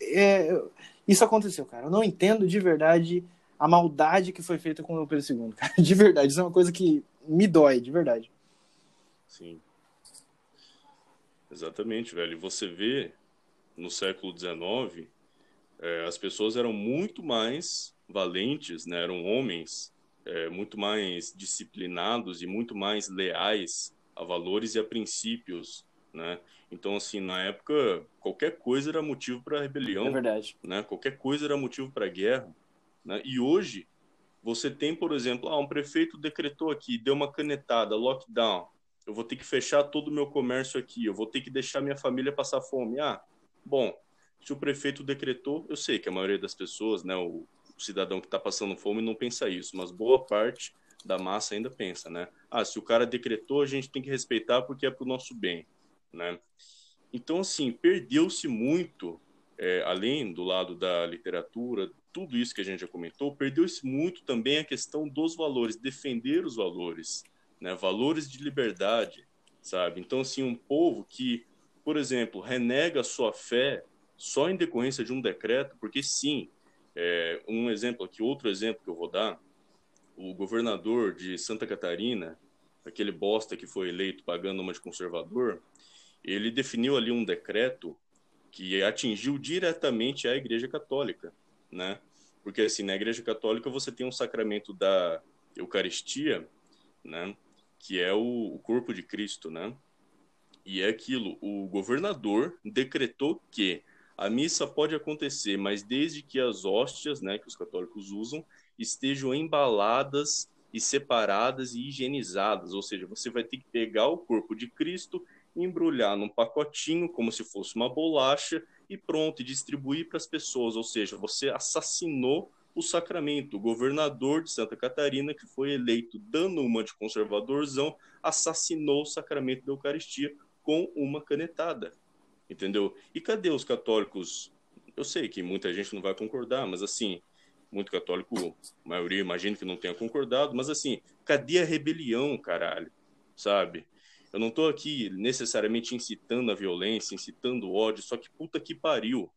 é, isso aconteceu, cara. Eu não entendo de verdade a maldade que foi feita com o Dom Pedro II, cara. De verdade, isso é uma coisa que me dói, de verdade. Sim. Exatamente, velho. Você vê no século XIX, é, as pessoas eram muito mais valentes, né? eram homens é, muito mais disciplinados e muito mais leais a valores e a princípios, né? Então, assim, na época, qualquer coisa era motivo para rebelião. É verdade. Né? Qualquer coisa era motivo para guerra. Né? E hoje, você tem, por exemplo, ah, um prefeito decretou aqui, deu uma canetada, lockdown. Eu vou ter que fechar todo o meu comércio aqui, eu vou ter que deixar minha família passar fome. Ah, Bom, se o prefeito decretou, eu sei que a maioria das pessoas, né, o, cidadão que está passando fome não pensa isso, mas boa parte da massa ainda pensa, né? Ah, se o cara decretou, a gente tem que respeitar porque é para o nosso bem, né? Então, assim, perdeu-se muito, é, além do lado da literatura, tudo isso que a gente já comentou, perdeu-se muito também a questão dos valores, defender os valores, né? Valores de liberdade, sabe? Então, assim, um povo que por exemplo, renega sua fé só em decorrência de um decreto, porque sim, é, um exemplo aqui, outro exemplo que eu vou dar, o governador de Santa Catarina, aquele bosta que foi eleito pagando uma de conservador, ele definiu ali um decreto que atingiu diretamente a Igreja Católica, né? Porque assim, na Igreja Católica você tem um sacramento da Eucaristia, né? Que é o, o corpo de Cristo, né? E é aquilo, o governador decretou que a missa pode acontecer, mas desde que as hóstias, né, que os católicos usam, estejam embaladas e separadas e higienizadas, ou seja, você vai ter que pegar o corpo de Cristo, embrulhar num pacotinho como se fosse uma bolacha e pronto, e distribuir para as pessoas, ou seja, você assassinou o sacramento. O governador de Santa Catarina, que foi eleito dando uma de conservadorzão, assassinou o sacramento da Eucaristia com uma canetada, entendeu? E cadê os católicos? Eu sei que muita gente não vai concordar, mas assim, muito católico, a maioria imagino que não tenha concordado, mas assim, cadê a rebelião, caralho? Sabe? Eu não estou aqui necessariamente incitando a violência, incitando o ódio, só que puta que pariu,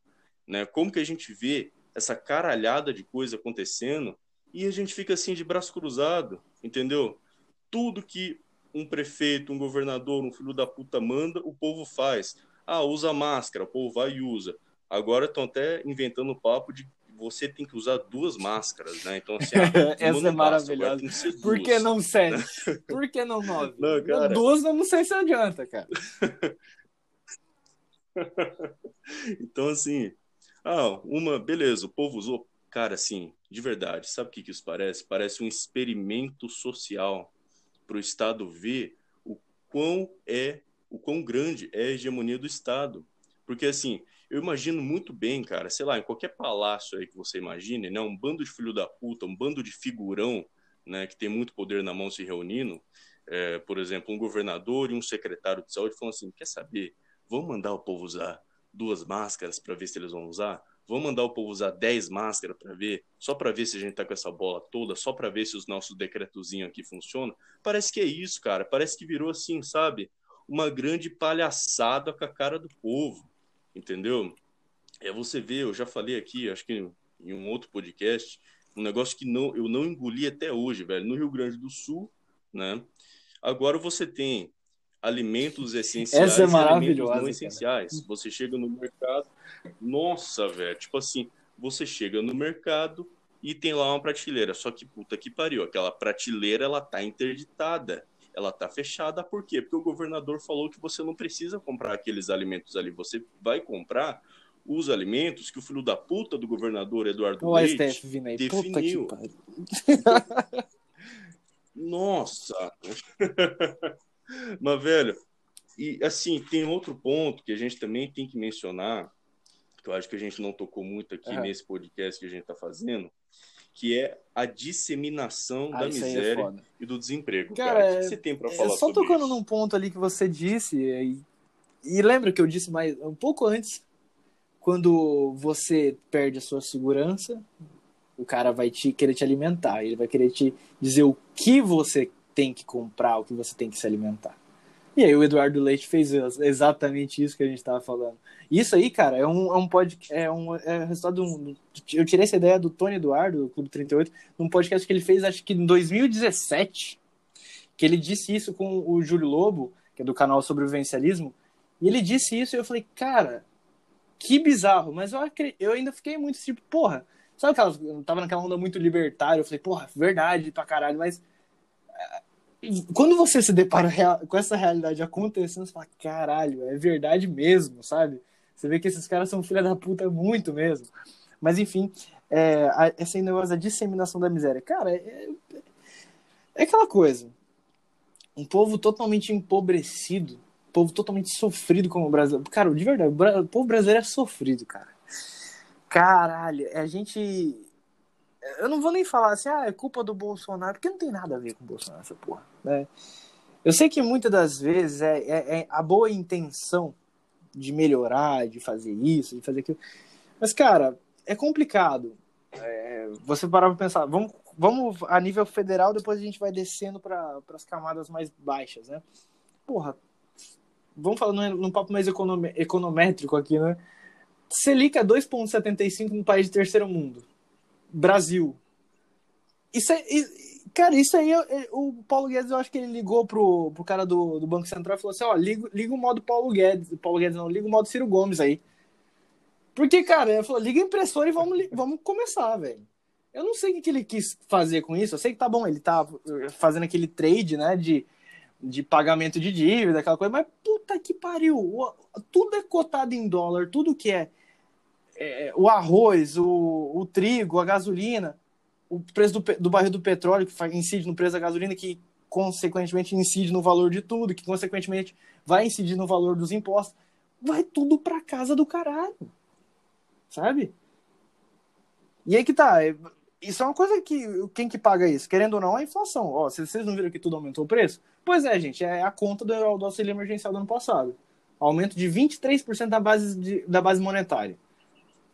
né? Como que a gente vê essa caralhada de coisa acontecendo e a gente fica assim de braço cruzado, entendeu? Tudo que um prefeito, um governador, um filho da puta manda, o povo faz. Ah, usa máscara, o povo vai e usa. Agora estão até inventando o papo de você tem que usar duas máscaras, né? Então, assim, ah, essa é maravilhosa. Por que não sete? Por que não nove? Não, cara... Duas não sei se adianta, cara. então, assim, ah, uma, beleza, o povo usou. Cara, assim, de verdade, sabe o que, que isso parece? Parece um experimento social para o Estado ver o quão é, o quão grande é a hegemonia do Estado. Porque, assim, eu imagino muito bem, cara, sei lá, em qualquer palácio aí que você imagine, né, um bando de filho da puta, um bando de figurão, né, que tem muito poder na mão se reunindo, é, por exemplo, um governador e um secretário de saúde falando assim, quer saber, vamos mandar o povo usar duas máscaras para ver se eles vão usar? Vamos mandar o povo usar 10 máscaras para ver, só para ver se a gente tá com essa bola toda, só para ver se os nossos decretozinhos aqui funcionam. Parece que é isso, cara. Parece que virou assim, sabe? Uma grande palhaçada com a cara do povo entendeu? É você vê, eu já falei aqui, acho que em um outro podcast, um negócio que não, eu não engoli até hoje, velho. No Rio Grande do Sul, né? Agora você tem alimentos essenciais Essa é e alimentos não essenciais. Cara. Você chega no mercado, nossa, velho, tipo assim, você chega no mercado e tem lá uma prateleira, só que puta que pariu, aquela prateleira ela tá interditada ela está fechada. Por quê? Porque o governador falou que você não precisa comprar aqueles alimentos ali. Você vai comprar os alimentos que o filho da puta do governador Eduardo o Leite STF, definiu. Nossa! Mas, velho, e assim, tem outro ponto que a gente também tem que mencionar, que eu acho que a gente não tocou muito aqui uhum. nesse podcast que a gente está fazendo, que é a disseminação ah, da é miséria é e do desemprego. Cara, cara. o que você tem para é, falar Só tocando isso? num ponto ali que você disse, e, e lembra que eu disse mais um pouco antes, quando você perde a sua segurança, o cara vai te querer te alimentar, ele vai querer te dizer o que você tem que comprar, o que você tem que se alimentar. E aí o Eduardo Leite fez exatamente isso que a gente estava falando. Isso aí, cara, é um, é um podcast. É um é resultado um. Eu tirei essa ideia do Tony Eduardo, do Clube 38, num podcast que ele fez, acho que em 2017. Que ele disse isso com o Júlio Lobo, que é do canal Sobrevivencialismo. E ele disse isso e eu falei, cara, que bizarro. Mas eu, eu ainda fiquei muito tipo, porra. Sabe aquela. Eu tava naquela onda muito libertária. Eu falei, porra, verdade pra caralho, mas quando você se depara com essa realidade acontecendo, você fala, caralho, é verdade mesmo, sabe? Você vê que esses caras são filha da puta muito mesmo. Mas enfim, é, a, esse negócio da disseminação da miséria. Cara, é, é aquela coisa. Um povo totalmente empobrecido, um povo totalmente sofrido como o Brasil. Cara, de verdade, o povo brasileiro é sofrido, cara. Caralho, a gente eu não vou nem falar assim, ah, é culpa do Bolsonaro, porque não tem nada a ver com o Bolsonaro, essa porra. Né? Eu sei que muitas das vezes é, é, é, a boa intenção de melhorar, de fazer isso, de fazer aquilo. Mas, cara, é complicado. É, você parar pra pensar, vamos, vamos a nível federal, depois a gente vai descendo para as camadas mais baixas, né? Porra, vamos falar num, num papo mais econométrico aqui, né? Selic é 2,75 num país de terceiro mundo. Brasil. Isso é, cara, isso aí, o Paulo Guedes, eu acho que ele ligou pro, pro cara do, do Banco Central e falou assim: ó, liga, liga o modo Paulo Guedes. Paulo Guedes não, liga o modo Ciro Gomes aí. Porque, cara, ele falou: liga a impressora e vamos, vamos começar, velho. Eu não sei o que ele quis fazer com isso. Eu sei que tá bom, ele tá fazendo aquele trade, né, de, de pagamento de dívida, aquela coisa, mas puta que pariu. Tudo é cotado em dólar, tudo que é é, o arroz, o, o, trigo, a gasolina, o preço do, do barril do petróleo que incide no preço da gasolina, que consequentemente incide no valor de tudo, que consequentemente vai incidir no valor dos impostos, vai tudo para casa do caralho. Sabe? E aí que tá. É, isso é uma coisa que. Quem que paga isso? Querendo ou não, é a inflação. Ó, vocês não viram que tudo aumentou o preço? Pois é, gente, é a conta do, do auxílio emergencial do ano passado. Aumento de 23% da base, de, da base monetária.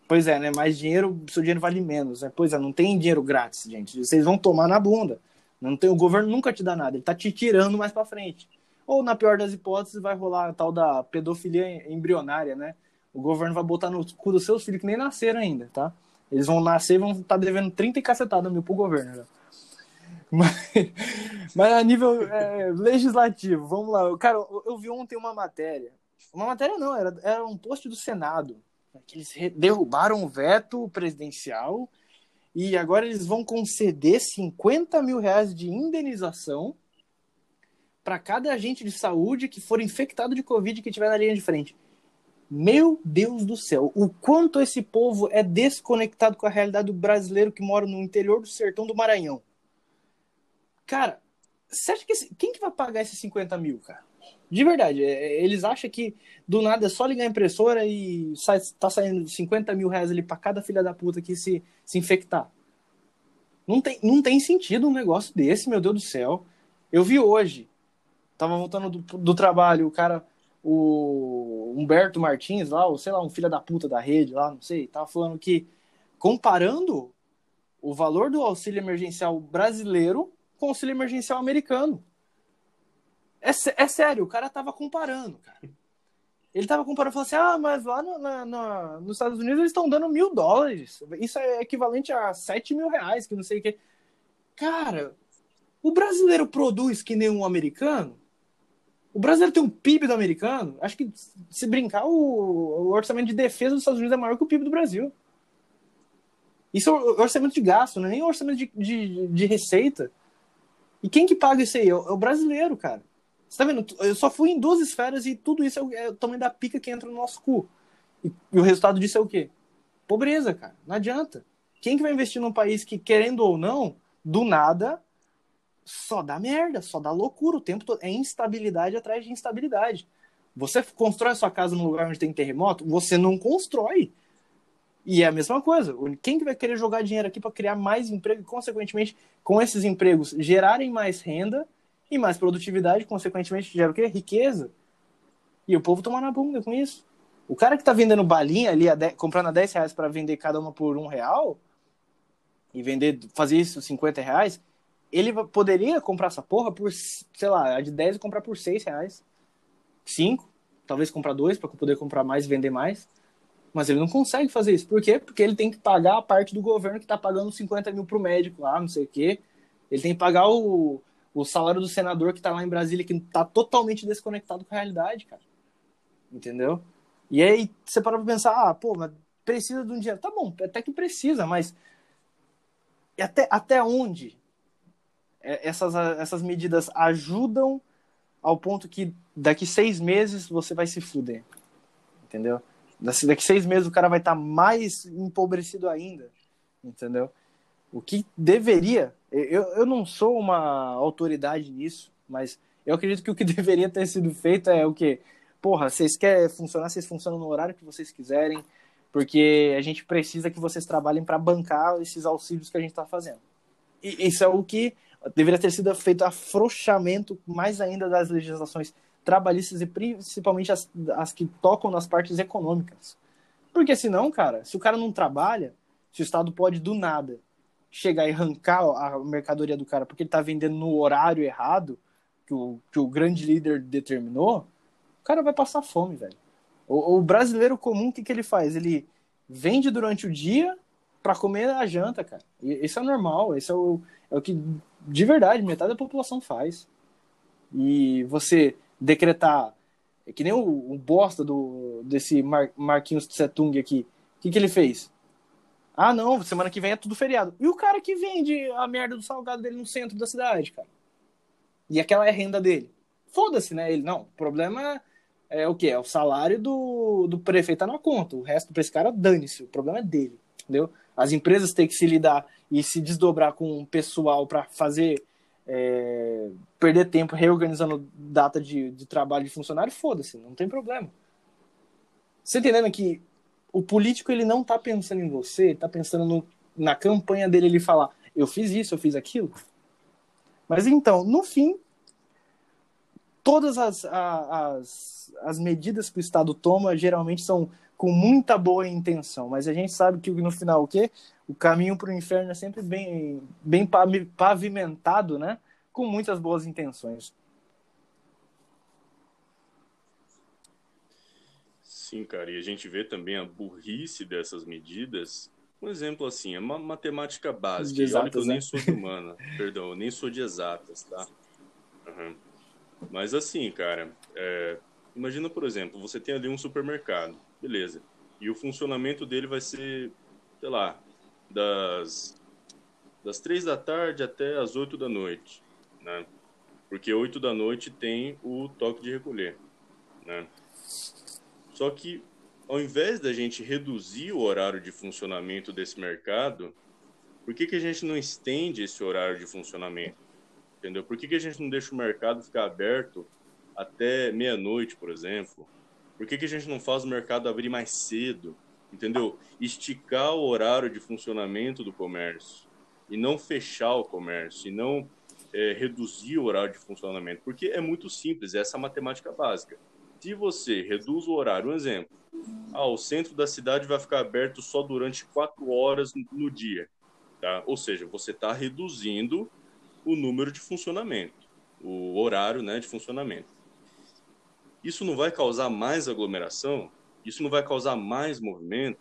Pois é, né? Mais dinheiro, seu dinheiro vale menos, né? Pois é, não tem dinheiro grátis, gente. Vocês vão tomar na bunda. Não tem, o governo nunca te dá nada, ele tá te tirando mais para frente. Ou, na pior das hipóteses, vai rolar a tal da pedofilia embrionária, né? O governo vai botar no cu dos seus filhos que nem nasceram ainda, tá? Eles vão nascer e vão estar tá devendo 30 e cacetada mil pro governo. Né? Mas, mas a nível é, legislativo, vamos lá. Cara, eu, eu, vi ontem uma matéria. Uma matéria não, era, era um post do Senado. Que eles derrubaram o veto presidencial e agora eles vão conceder 50 mil reais de indenização para cada agente de saúde que for infectado de Covid que estiver na linha de frente. Meu Deus do céu, o quanto esse povo é desconectado com a realidade do brasileiro que mora no interior do sertão do Maranhão. Cara, você acha que esse, quem que vai pagar esses 50 mil, cara? De verdade, é, é, eles acham que do nada é só ligar a impressora e sai, tá saindo 50 mil reais ali pra cada filha da puta que se, se infectar. Não tem, não tem sentido um negócio desse, meu Deus do céu. Eu vi hoje, tava voltando do, do trabalho, o cara, o Humberto Martins lá, ou sei lá, um filho da puta da rede lá, não sei, tava falando que comparando o valor do auxílio emergencial brasileiro com o auxílio emergencial americano. É, é sério, o cara tava comparando, cara. Ele tava comparando, falando assim, ah, mas lá no, na, no, nos Estados Unidos eles estão dando mil dólares. Isso é equivalente a sete mil reais, que não sei o que. Cara, o brasileiro produz que nem um americano? O brasileiro tem um PIB do americano? Acho que, se brincar, o, o orçamento de defesa dos Estados Unidos é maior que o PIB do Brasil. Isso é orçamento de gasto, não é nem orçamento de, de, de receita. E quem que paga isso aí? É o, é o brasileiro, cara. Você tá vendo? Eu só fui em duas esferas e tudo isso é o, é o tamanho da pica que entra no nosso cu. E, e, o resultado disso é o quê? Pobreza, cara. Não adianta. Quem que vai investir num país que, querendo ou não, do nada, só dá merda, só dá loucura o tempo todo. É instabilidade atrás de instabilidade. Você constrói sua casa num lugar onde tem terremoto? Você não constrói. E é a mesma coisa. Quem que vai querer jogar dinheiro aqui para criar mais emprego e, consequentemente, com esses empregos, gerarem mais renda e mais produtividade, consequentemente, gera o quê? Riqueza. E o povo toma na bunda com isso. O cara que tá vendendo balinha ali, a 10, comprando a 10 reais para vender cada uma por um real, e vender, fazer isso 50 reais, ele poderia comprar essa porra por, sei lá, a de 10 e comprar por 6 reais. 5, talvez comprar dois para poder comprar mais e vender mais. Mas ele não consegue fazer isso. Por quê? Porque ele tem que pagar a parte do governo que está pagando 50 mil pro médico lá, não sei o quê. Ele tem que pagar o, o salário do senador que está lá em Brasília, que está totalmente desconectado com a realidade, cara. Entendeu? E aí você para pra pensar, ah, pô, mas precisa de um dinheiro. Tá bom, até que precisa, mas até, até onde essas, essas medidas ajudam ao ponto que daqui seis meses você vai se fuder. Entendeu? Daqui seis meses o cara vai estar tá mais empobrecido ainda, entendeu? O que deveria, eu, eu não sou uma autoridade nisso, mas eu acredito que o que deveria ter sido feito é o que, porra, vocês querem funcionar, vocês funcionam no horário que vocês quiserem, porque a gente precisa que vocês trabalhem para bancar esses auxílios que a gente está fazendo. E isso é o que deveria ter sido feito afrouxamento mais ainda das legislações trabalhistas e principalmente as, as que tocam nas partes econômicas. Porque senão, cara, se o cara não trabalha, se o Estado pode do nada chegar e arrancar a mercadoria do cara porque ele tá vendendo no horário errado que o, que o grande líder determinou, o cara vai passar fome, velho. O, o brasileiro comum, o que, que ele faz? Ele vende durante o dia para comer a janta, cara. Isso é normal, isso é o, é o que, de verdade, metade da população faz. E você decretar, é que nem o, o bosta do, desse Mar, Marquinhos Tsetung aqui. O que, que ele fez? Ah, não, semana que vem é tudo feriado. E o cara que vende a merda do salgado dele no centro da cidade, cara? E aquela é a renda dele. Foda-se, né? Ele, não, o problema é, o quê? É o salário do, do prefeito tá na conta. O resto pra esse cara, dane-se. O problema é dele, entendeu? As empresas têm que se lidar e se desdobrar com o pessoal para fazer é, perder tempo reorganizando data de, de trabalho de funcionário, foda-se, não tem problema. Você entendendo que o político ele não tá pensando em você, tá pensando no, na campanha dele ele falar, eu fiz isso, eu fiz aquilo. Mas então, no fim, todas as, as, as medidas que o Estado toma geralmente são com muita boa intenção, mas a gente sabe que no final o quê? O caminho para o inferno é sempre bem, bem pavimentado, né? Com muitas boas intenções. Sim, cara, e a gente vê também a burrice dessas medidas. Um exemplo assim, é uma matemática básica. Exatas, olha que eu né? nem sou de humana, perdão, eu nem sou de exatas, tá? Uhum. Mas assim, cara, é, imagina, por exemplo, você tem ali um supermercado, beleza. E o funcionamento dele vai ser, sei lá, das, das três da tarde até as oito da noite, né? Porque oito da noite tem o toque de recolher, né? Só que ao invés da gente reduzir o horário de funcionamento desse mercado, por que, que a gente não estende esse horário de funcionamento? Entendeu? Por que, que a gente não deixa o mercado ficar aberto até meia-noite, por exemplo? Por que, que a gente não faz o mercado abrir mais cedo? Entendeu? Esticar o horário de funcionamento do comércio e não fechar o comércio e não é, reduzir o horário de funcionamento, porque é muito simples, essa é a matemática básica. Se você reduz o horário, um exemplo, ah, o centro da cidade vai ficar aberto só durante quatro horas no dia, tá? Ou seja, você está reduzindo o número de funcionamento, o horário, né, de funcionamento. Isso não vai causar mais aglomeração? Isso não vai causar mais movimento?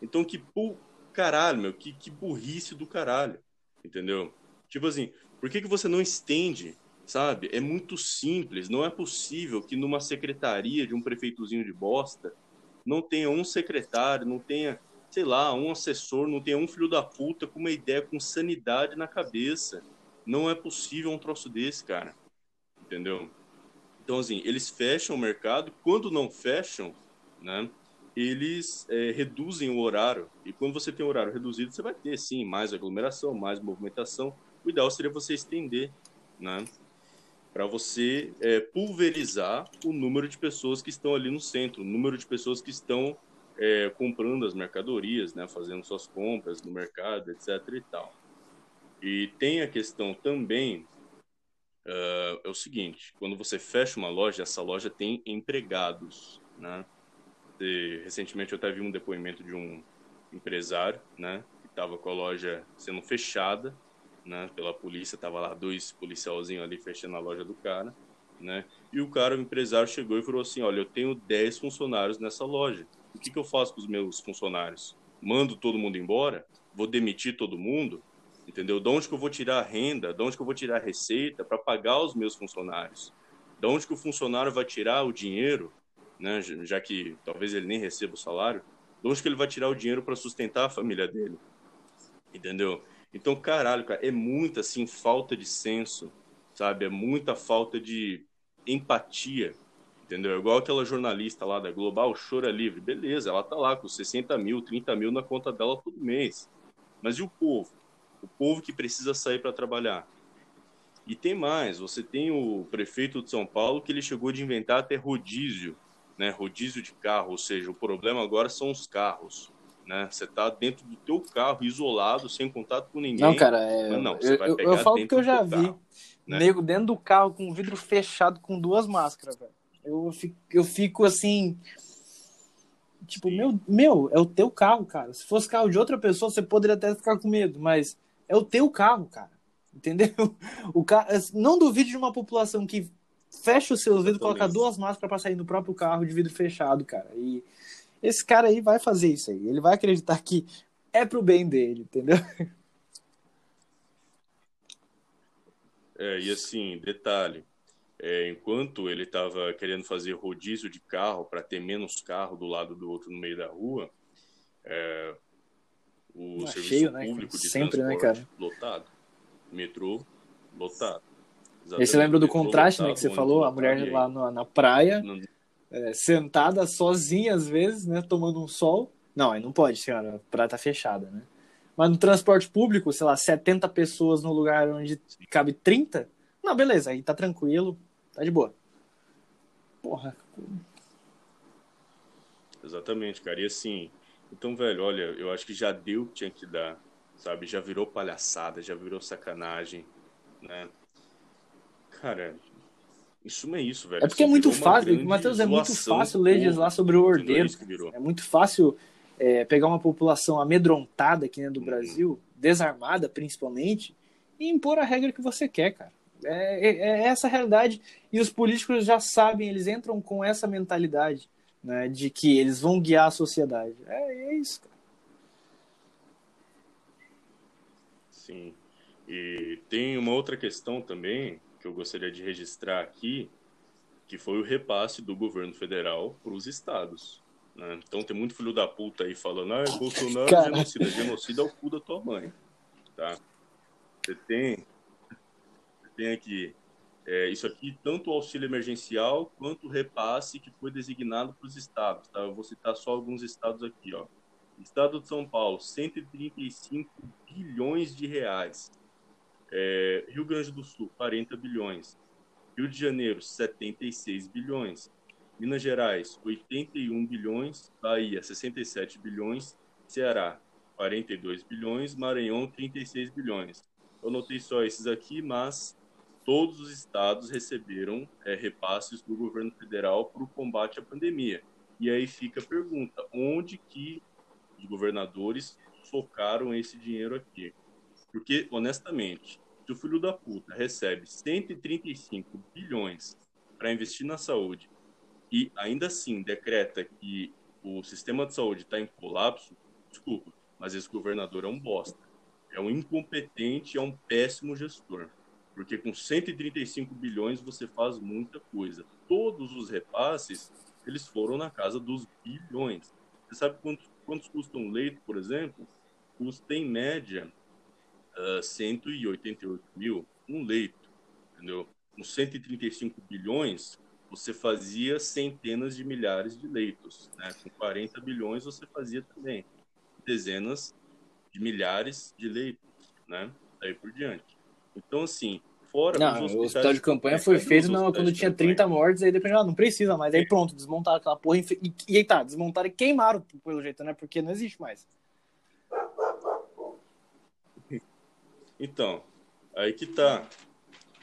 Então, que pu... caralho, meu, que, que burrice do caralho, entendeu? Tipo assim, por que, que você não estende, sabe? É muito simples, não é possível que numa secretaria de um prefeitozinho de bosta não tenha um secretário, não tenha, sei lá, um assessor, não tenha um filho da puta com uma ideia, com sanidade na cabeça. Não é possível um troço desse, cara. Entendeu? Então, assim, eles fecham o mercado, quando não fecham, né, eles é, reduzem o horário. E quando você tem horário reduzido, você vai ter, sim, mais aglomeração, mais movimentação. O ideal seria você estender, né, para você é, pulverizar o número de pessoas que estão ali no centro, o número de pessoas que estão é, comprando as mercadorias, né, fazendo suas compras no mercado, etc. e tal. E tem a questão também uh, é o seguinte: quando você fecha uma loja, essa loja tem empregados, né? E, recentemente eu até vi um depoimento de um empresário, né? Que estava com a loja sendo fechada, né? Pela polícia, tava lá dois policialzinhos ali fechando a loja do cara, né? E o cara, o empresário, chegou e falou assim: Olha, eu tenho 10 funcionários nessa loja. O que, que eu faço com os meus funcionários? Mando todo mundo embora? Vou demitir todo mundo? entendeu? De onde que eu vou tirar a renda, de onde que eu vou tirar a receita para pagar os meus funcionários? De onde que o funcionário vai tirar o dinheiro, né, já que talvez ele nem receba o salário? De onde que ele vai tirar o dinheiro para sustentar a família dele? Entendeu? Então, caralho, cara, é muita assim falta de senso, sabe? É muita falta de empatia, entendeu? É igual aquela jornalista lá da Global, ah, chora livre. Beleza, ela tá lá com 60 mil, 30 mil na conta dela todo mês. Mas e o povo? o povo que precisa sair para trabalhar. E tem mais, você tem o prefeito de São Paulo que ele chegou de inventar até rodízio, né? Rodízio de carro, ou seja, o problema agora são os carros, né? Você tá dentro do teu carro, isolado, sem contato com ninguém. Não, cara, é... não, você eu, vai pegar eu, eu falo que eu já vi carro, né? nego dentro do carro com o vidro fechado com duas máscaras, velho. Eu fico, eu fico assim, tipo, meu, meu, é o teu carro, cara. Se fosse carro de outra pessoa, você poderia até ficar com medo, mas é o teu carro, cara. Entendeu? O ca... Não duvide de uma população que fecha os seus vidros, coloca duas máscaras para sair no próprio carro de vidro fechado, cara. E esse cara aí vai fazer isso aí. Ele vai acreditar que é pro bem dele, entendeu? É, e assim, detalhe, é, enquanto ele estava querendo fazer rodízio de carro para ter menos carro do lado do outro no meio da rua, é, o Não, serviço cheio, né, público de Sempre, né, cara? lotado. Metrô lotado. Exatamente. você lembra do contraste, lotado, né, que você falou? A mulher lá na, na praia, é, sentada sozinha às vezes, né, tomando um sol. Não, aí não pode, senhora, a praia tá fechada, né? Mas no transporte público, sei lá, 70 pessoas no lugar onde cabe 30, não, beleza, aí tá tranquilo, tá de boa. Porra. Exatamente, cara. E assim, então, velho, olha, eu acho que já deu o que tinha que dar, sabe? Já virou palhaçada, já virou sacanagem, né? Cara, Isso não é isso, velho. É porque é muito fácil, Matheus, é muito fácil legislar sobre o ordeiro. É, é muito fácil é, pegar uma população amedrontada aqui né, do uhum. Brasil, desarmada principalmente, e impor a regra que você quer, cara. É, é, é, essa a realidade. E os políticos já sabem, eles entram com essa mentalidade né, de que eles vão guiar a sociedade. É, é isso, cara. Sim. E tem uma outra questão também que eu gostaria de registrar aqui, que foi o repasse do governo federal para os estados. Né? Então tem muito filho da puta aí falando, ah, Bolsonaro é genocida, genocida é o cu da tua mãe. Tá? Você tem, você tem aqui é, isso aqui, tanto o auxílio emergencial quanto o repasse que foi designado para os estados. Tá? Eu vou citar só alguns estados aqui. Ó. Estado de São Paulo, 135 bilhões de reais. É, Rio Grande do Sul, 40 bilhões. Rio de Janeiro, 76 bilhões. Minas Gerais, 81 bilhões. Bahia, 67 bilhões. Ceará, 42 bilhões. Maranhão, 36 bilhões. Eu notei só esses aqui, mas todos os estados receberam é, repasses do governo federal para o combate à pandemia. E aí fica a pergunta: onde que os governadores focaram esse dinheiro aqui? Porque, honestamente, se o filho da puta recebe 135 bilhões para investir na saúde e ainda assim decreta que o sistema de saúde está em colapso, desculpa, mas esse governador é um bosta. É um incompetente, é um péssimo gestor. Porque com 135 bilhões você faz muita coisa. Todos os repasses, eles foram na casa dos bilhões. Você sabe quantos, quantos custa um leito, por exemplo? Custa em média uh, ah, 188 mil um leito, entendeu? Com 135 bilhões, você fazia centenas de milhares de leitos, né? Com 40 bilhões você fazia também dezenas de milhares de leitos, né? Daí por diante. Então, assim, fora não, o hospital de campanha foi feito não, quando tinha 30 mortes, aí depois, ah, não precisa mais. Aí pronto, desmontaram aquela porra e, e, e aí tá, desmontaram e queimaram pelo jeito, né? Porque não existe mais. Então, aí que tá.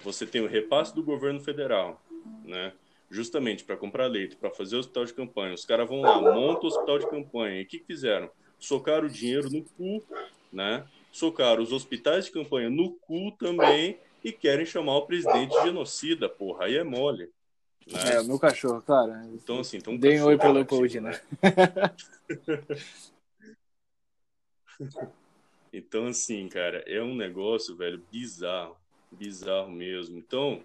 Você tem o repasse do governo federal, né? Justamente para comprar leito, para fazer o hospital de campanha. Os caras vão lá, montam o hospital de campanha. E o que, que fizeram? Socaram o dinheiro no cu, né? Socaram os hospitais de campanha no cu também e querem chamar o presidente de genocida, porra. Aí é mole. Né? É, o meu cachorro, cara. Então, assim, então. Dei um oi pro Leopold, né? Então, assim, cara, é um negócio, velho, bizarro. Bizarro mesmo. Então,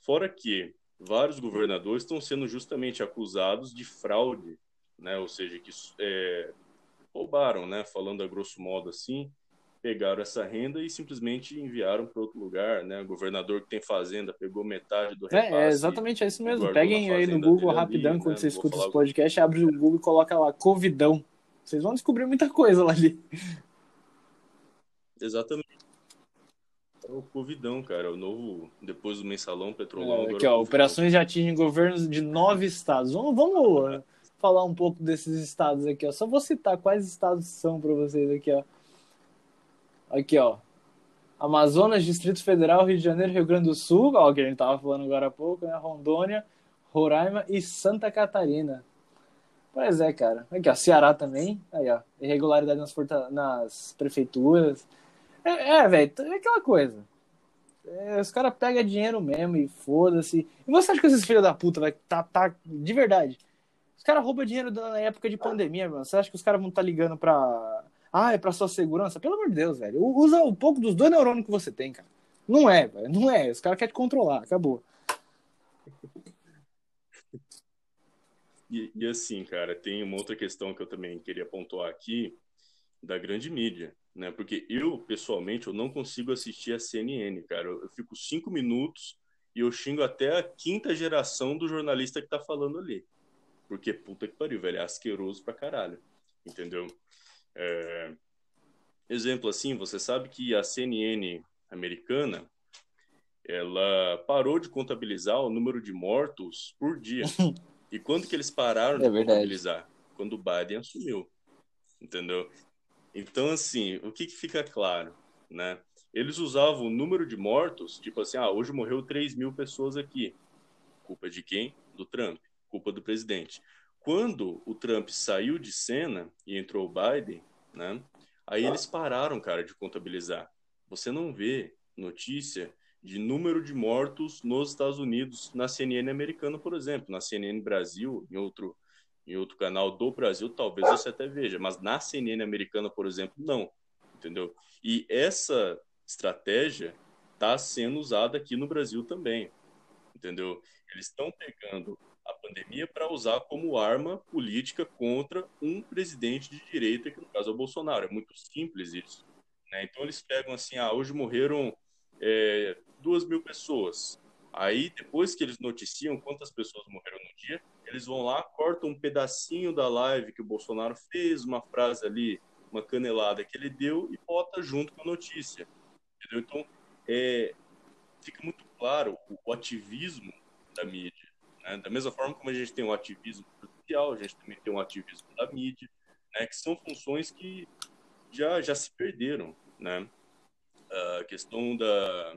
fora que vários governadores estão sendo justamente acusados de fraude, né? Ou seja, que é, roubaram, né? Falando a grosso modo assim, pegaram essa renda e simplesmente enviaram para outro lugar, né? O governador que tem fazenda pegou metade do repasse. É, é exatamente é isso mesmo. Peguem aí no Google rapidão, ali, quando né? você escuta esse podcast, abre o Google e coloca lá Covidão. Vocês vão descobrir muita coisa lá ali. Exatamente. É o Covidão, cara, o novo, depois do mensalão petrolão. É, aqui, ó, operações já atingem governos de nove estados. Vamos, vamos é. falar um pouco desses estados aqui, ó. Só vou citar quais estados são para vocês aqui, ó. Aqui, ó. Amazonas, Distrito Federal, Rio de Janeiro, Rio Grande do Sul, ó, que a gente tava falando agora há pouco, né? Rondônia, Roraima e Santa Catarina. Pois é, cara. Aqui, ó, Ceará também. Aí, ó. Irregularidade nas, nas prefeituras. É, é velho, é aquela coisa. É, os caras pegam dinheiro mesmo e foda-se. E você acha que esses filhos da puta vai tá, tá de verdade? Os caras roubam dinheiro na época de pandemia, mano. Você acha que os caras vão estar tá ligando pra. Ah, é pra sua segurança? Pelo amor de Deus, velho. Usa um pouco dos dois neurônios que você tem, cara. Não é, velho. Não é. Os caras querem te controlar. Acabou. E, e assim, cara, tem uma outra questão que eu também queria pontuar aqui da grande mídia né? Porque eu, pessoalmente, eu não consigo assistir a CNN, cara. Eu, eu fico cinco minutos e eu xingo até a quinta geração do jornalista que tá falando ali. Porque, puta que pariu, velho, é asqueroso pra caralho. Entendeu? É... Exemplo assim, você sabe que a CNN americana, ela parou de contabilizar o número de mortos por dia. e quando que eles pararam é de contabilizar? Quando o Biden assumiu. Entendeu? Então, assim, o que, que fica claro, né? Eles usavam o número de mortos, tipo assim, ah, hoje morreu 3 mil pessoas aqui. Culpa de quem? Do Trump. Culpa do presidente. Quando o Trump saiu de cena e entrou o Biden, né? Aí eles pararam, cara, de contabilizar. Você não vê notícia de número de mortos nos Estados Unidos na CNN americana, por exemplo, na CNN Brasil, em outro em outro canal do Brasil, talvez você até veja, mas na CNN americana, por exemplo, não, entendeu? E essa estratégia está sendo usada aqui no Brasil também, entendeu? Eles estão pegando a pandemia para usar como arma política contra um presidente de direita, que no caso é o Bolsonaro. É muito simples isso. Né? Então eles pegam assim, ah, hoje morreram é, duas mil pessoas. Aí, depois que eles noticiam quantas pessoas morreram no dia, eles vão lá, cortam um pedacinho da live que o Bolsonaro fez, uma frase ali, uma canelada que ele deu e bota junto com a notícia. Entendeu? Então, é, fica muito claro o, o ativismo da mídia. Né? Da mesma forma como a gente tem o ativismo social, a gente também tem o ativismo da mídia, né? que são funções que já, já se perderam. Né? A questão da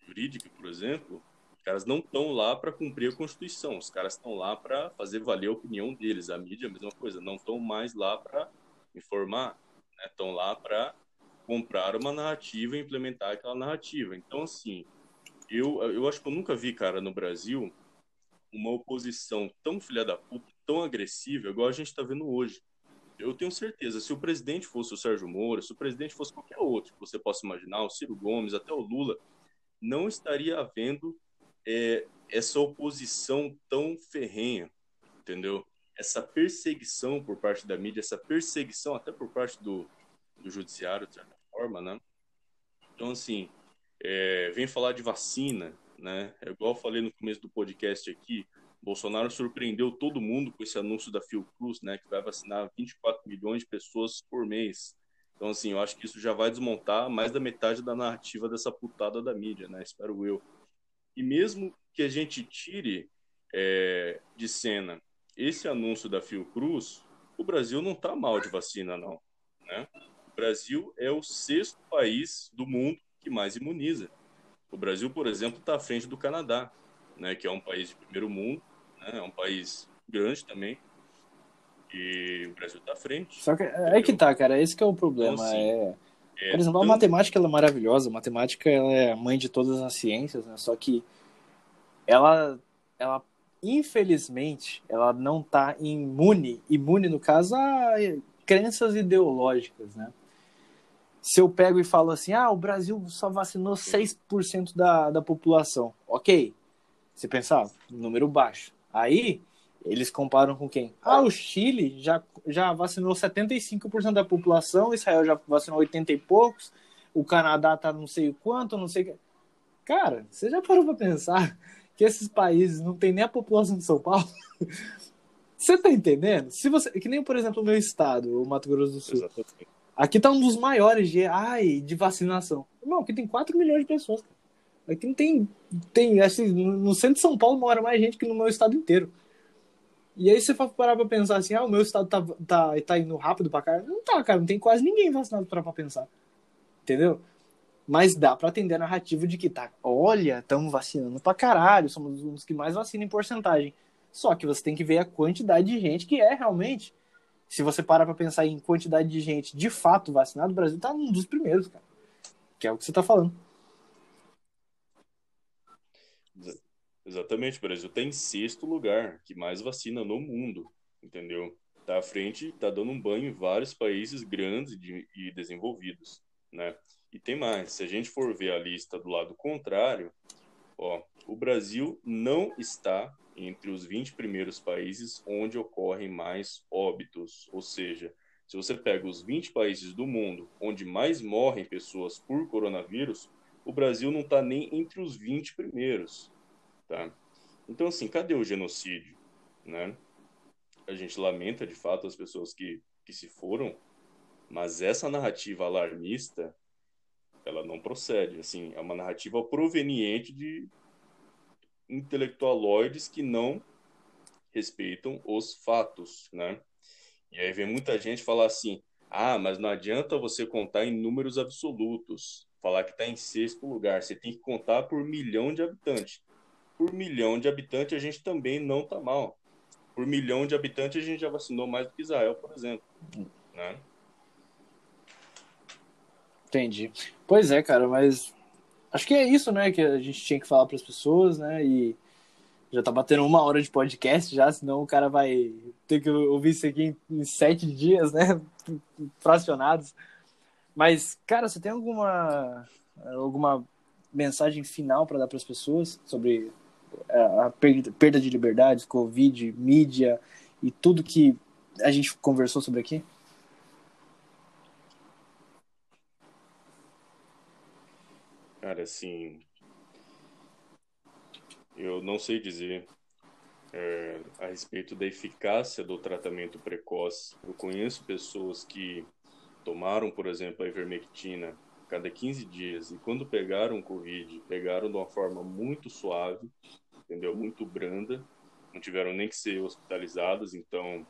jurídica, por exemplo, caras não estão lá para cumprir a Constituição, os caras estão lá para fazer valer a opinião deles. A mídia a mesma coisa, não estão mais lá para informar, estão né? lá para comprar uma narrativa e implementar aquela narrativa. Então, assim, eu, eu acho que eu nunca vi, cara, no Brasil, uma oposição tão filha da puta, tão agressiva, igual a gente está vendo hoje. Eu tenho certeza, se o presidente fosse o Sérgio Moro, se o presidente fosse qualquer outro que você possa imaginar, o Ciro Gomes, até o Lula, não estaria havendo é, essa oposição tão ferrenha, entendeu? Essa perseguição por parte da mídia, essa perseguição até por parte do, do judiciário, de certa forma, né? Então, assim, é, vem falar de vacina, né? É igual eu falei no começo do podcast aqui, Bolsonaro surpreendeu todo mundo com esse anúncio da Fiocruz, né, que vai vacinar 24 milhões de pessoas por mês. Então, assim, eu acho que isso já vai desmontar mais da metade da narrativa dessa putada da mídia, né? Espero eu. E mesmo que a gente tire é, de cena esse anúncio da Fiocruz, o Brasil não está mal de vacina, não. Né? O Brasil é o sexto país do mundo que mais imuniza. O Brasil, por exemplo, está à frente do Canadá, né, que é um país de primeiro mundo, né, é um país grande também, e o Brasil está à frente. Só que é que tá, cara, esse que é o problema. Então, assim, é... É, por exemplo, a matemática ela é maravilhosa, a matemática ela é a mãe de todas as ciências, né? Só que ela, ela infelizmente, ela não está imune, imune no caso a crenças ideológicas, né? se eu pego e falo assim, ah, o Brasil só vacinou 6% da, da população, ok. Você pensava, número baixo. Aí, eles comparam com quem? Ah, o Chile já, já vacinou 75% da população, Israel já vacinou 80 e poucos, o Canadá tá não sei o quanto, não sei o que. Cara, você já parou pra pensar que esses países não tem nem a população de São Paulo? você tá entendendo? Se você, que nem, por exemplo, o meu estado, o Mato Grosso do Sul. Exatamente Aqui tá um dos maiores de, ai, de vacinação. Não, aqui tem 4 milhões de pessoas. Aqui não tem. tem assim, no centro de São Paulo mora mais gente que no meu estado inteiro. E aí você parar pra pensar assim, ah, o meu estado tá, tá, tá indo rápido pra cá. Não tá, cara, não tem quase ninguém vacinado pra, pra pensar. Entendeu? Mas dá pra atender a narrativa de que tá, olha, estamos vacinando pra caralho, somos os que mais vacinam em porcentagem. Só que você tem que ver a quantidade de gente que é realmente se você parar para pensar em quantidade de gente de fato vacinada, o Brasil tá um dos primeiros, cara. Que é o que você tá falando. Exatamente, o Brasil tá em sexto lugar que mais vacina no mundo, entendeu? Tá à frente, tá dando um banho em vários países grandes e desenvolvidos, né? E tem mais, se a gente for ver a lista do lado contrário, ó, o Brasil não está entre os 20 primeiros países onde ocorrem mais óbitos. Ou seja, se você pega os 20 países do mundo onde mais morrem pessoas por coronavírus, o Brasil não está nem entre os 20 primeiros. Tá? Então, assim, cadê o genocídio? Né? A gente lamenta, de fato, as pessoas que, que se foram, mas essa narrativa alarmista, ela não procede. Assim, é uma narrativa proveniente de, intelectualoides que não respeitam os fatos, né? E aí vem muita gente falar assim: ah, mas não adianta você contar em números absolutos, falar que está em sexto lugar, você tem que contar por milhão de habitantes. Por milhão de habitantes a gente também não tá mal. Por milhão de habitantes a gente já vacinou mais do que Israel, por exemplo. Né? Entendi. Pois é, cara, mas acho que é isso, né, que a gente tinha que falar para as pessoas, né? E já tá batendo uma hora de podcast já, senão o cara vai ter que ouvir isso aqui em, sete dias, né? Fracionados. Mas, cara, você tem alguma alguma mensagem final para dar para as pessoas sobre a perda, perda de liberdades, Covid, mídia e tudo que a gente conversou sobre aqui? Cara, assim, eu não sei dizer é, a respeito da eficácia do tratamento precoce. Eu conheço pessoas que tomaram, por exemplo, a ivermectina cada 15 dias e quando pegaram Covid, pegaram de uma forma muito suave, entendeu? Muito branda, não tiveram nem que ser hospitalizadas, então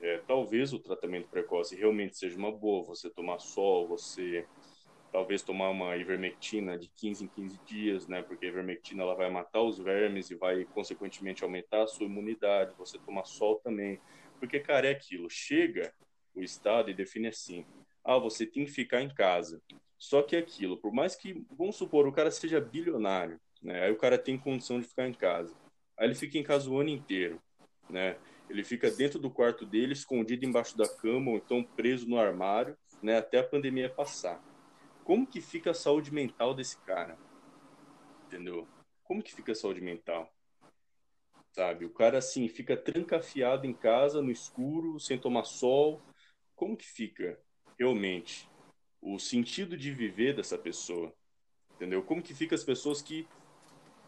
é, talvez o tratamento precoce realmente seja uma boa, você tomar sol, você talvez tomar uma ivermectina de 15 em 15 dias, né? Porque a ivermectina ela vai matar os vermes e vai consequentemente aumentar a sua imunidade. Você tomar sol também, porque cara é aquilo. Chega o estado e define assim: ah, você tem que ficar em casa. Só que é aquilo, por mais que, vamos supor, o cara seja bilionário, né? Aí o cara tem condição de ficar em casa. Aí ele fica em casa o ano inteiro, né? Ele fica dentro do quarto dele, escondido embaixo da cama ou então preso no armário, né? Até a pandemia passar. Como que fica a saúde mental desse cara? Entendeu? Como que fica a saúde mental? Sabe? O cara assim fica trancafiado em casa, no escuro, sem tomar sol. Como que fica realmente o sentido de viver dessa pessoa? Entendeu? Como que fica as pessoas que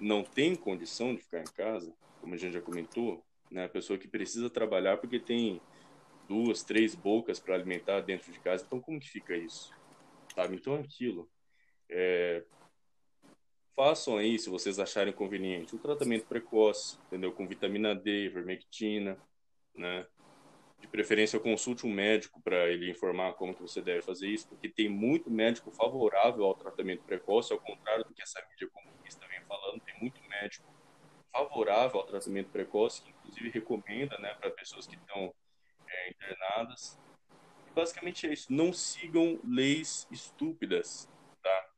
não têm condição de ficar em casa, como a gente já comentou, né? A pessoa que precisa trabalhar porque tem duas, três bocas para alimentar dentro de casa. Então, como que fica isso? Sabe? Então, é aquilo. É... Façam aí, se vocês acharem conveniente, o tratamento precoce, entendeu? Com vitamina D, vermectina, né? De preferência, consulte um médico para ele informar como que você deve fazer isso, porque tem muito médico favorável ao tratamento precoce, ao contrário do que essa mídia comunista vem falando, tem muito médico favorável ao tratamento precoce, que inclusive recomenda, né, para pessoas que estão é, internadas. E basicamente é isso. Não sigam leis estúpidas, tá?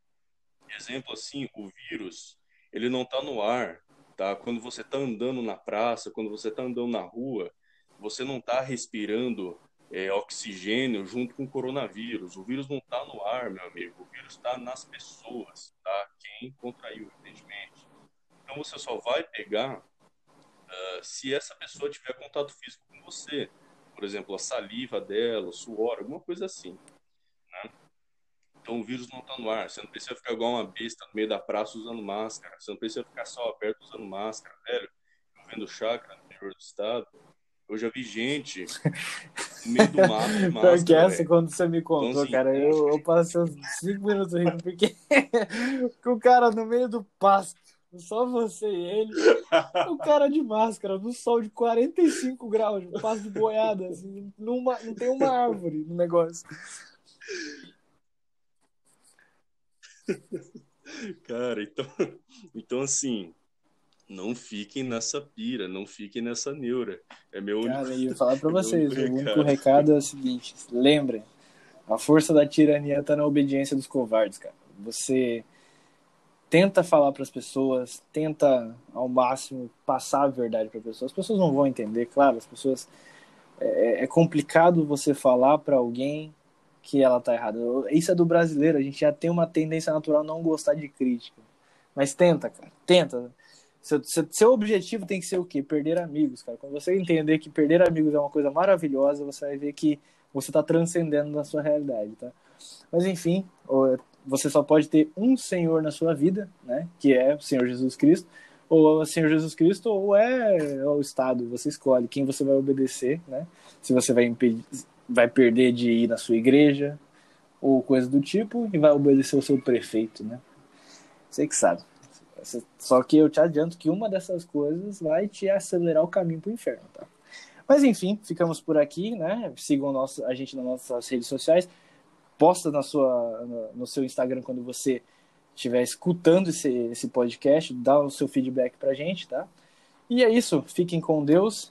Exemplo assim, o vírus, ele não está no ar, tá? Quando você está andando na praça, quando você está andando na rua, você não está respirando é, oxigênio junto com o coronavírus. O vírus não está no ar, meu amigo. O vírus está nas pessoas, tá? Quem contraiu, evidentemente. Então você só vai pegar uh, se essa pessoa tiver contato físico com você. Por exemplo, a saliva dela, o suor, alguma coisa assim. Né? Então o vírus não está no ar. Você não precisa ficar igual uma besta no meio da praça usando máscara. Você não precisa ficar só aberto usando máscara, velho. vendo chácara no interior do estado eu já vi gente no meio do mato de máscara. que essa, quando você me contou, então, assim, cara, eu, eu passei uns 5 minutos rindo, porque o cara no meio do pasto, só você e ele, o cara de máscara, no sol de 45 graus, no pasto de boiada, assim, numa, não tem uma árvore no negócio. Cara, então, então assim, não fiquem nessa pira, não fiquem nessa neura. É meu Cara, único. eu ia falar pra vocês, o único recado é o seguinte: lembrem, a força da tirania tá na obediência dos covardes, cara. Você tenta falar para as pessoas, tenta ao máximo passar a verdade para pessoas. As pessoas não vão entender, claro, as pessoas é, é complicado você falar para alguém que ela tá errada. Isso é do brasileiro, a gente já tem uma tendência natural não gostar de crítica. Mas tenta, cara, tenta seu, seu, seu, objetivo tem que ser o quê? Perder amigos, cara. Quando você entender que perder amigos é uma coisa maravilhosa, você vai ver que você está transcendendo na sua realidade, tá? Mas enfim, você só pode ter um Senhor na sua vida, né? Que é o Senhor Jesus Cristo. Ou é o Senhor Jesus Cristo, ou é o Estado. Você escolhe quem você vai obedecer, né? Se você vai, impedir, vai perder de ir na sua igreja, ou coisa do tipo, e vai obedecer o seu prefeito, né? Você que sabe. Só que eu te adianto que uma dessas coisas vai te acelerar o caminho para o inferno, tá? Mas enfim, ficamos por aqui, né? Sigam nosso, a gente nas nossas redes sociais. Posta na sua, no seu Instagram quando você estiver escutando esse, esse podcast, dá o seu feedback pra gente, tá? E é isso. Fiquem com Deus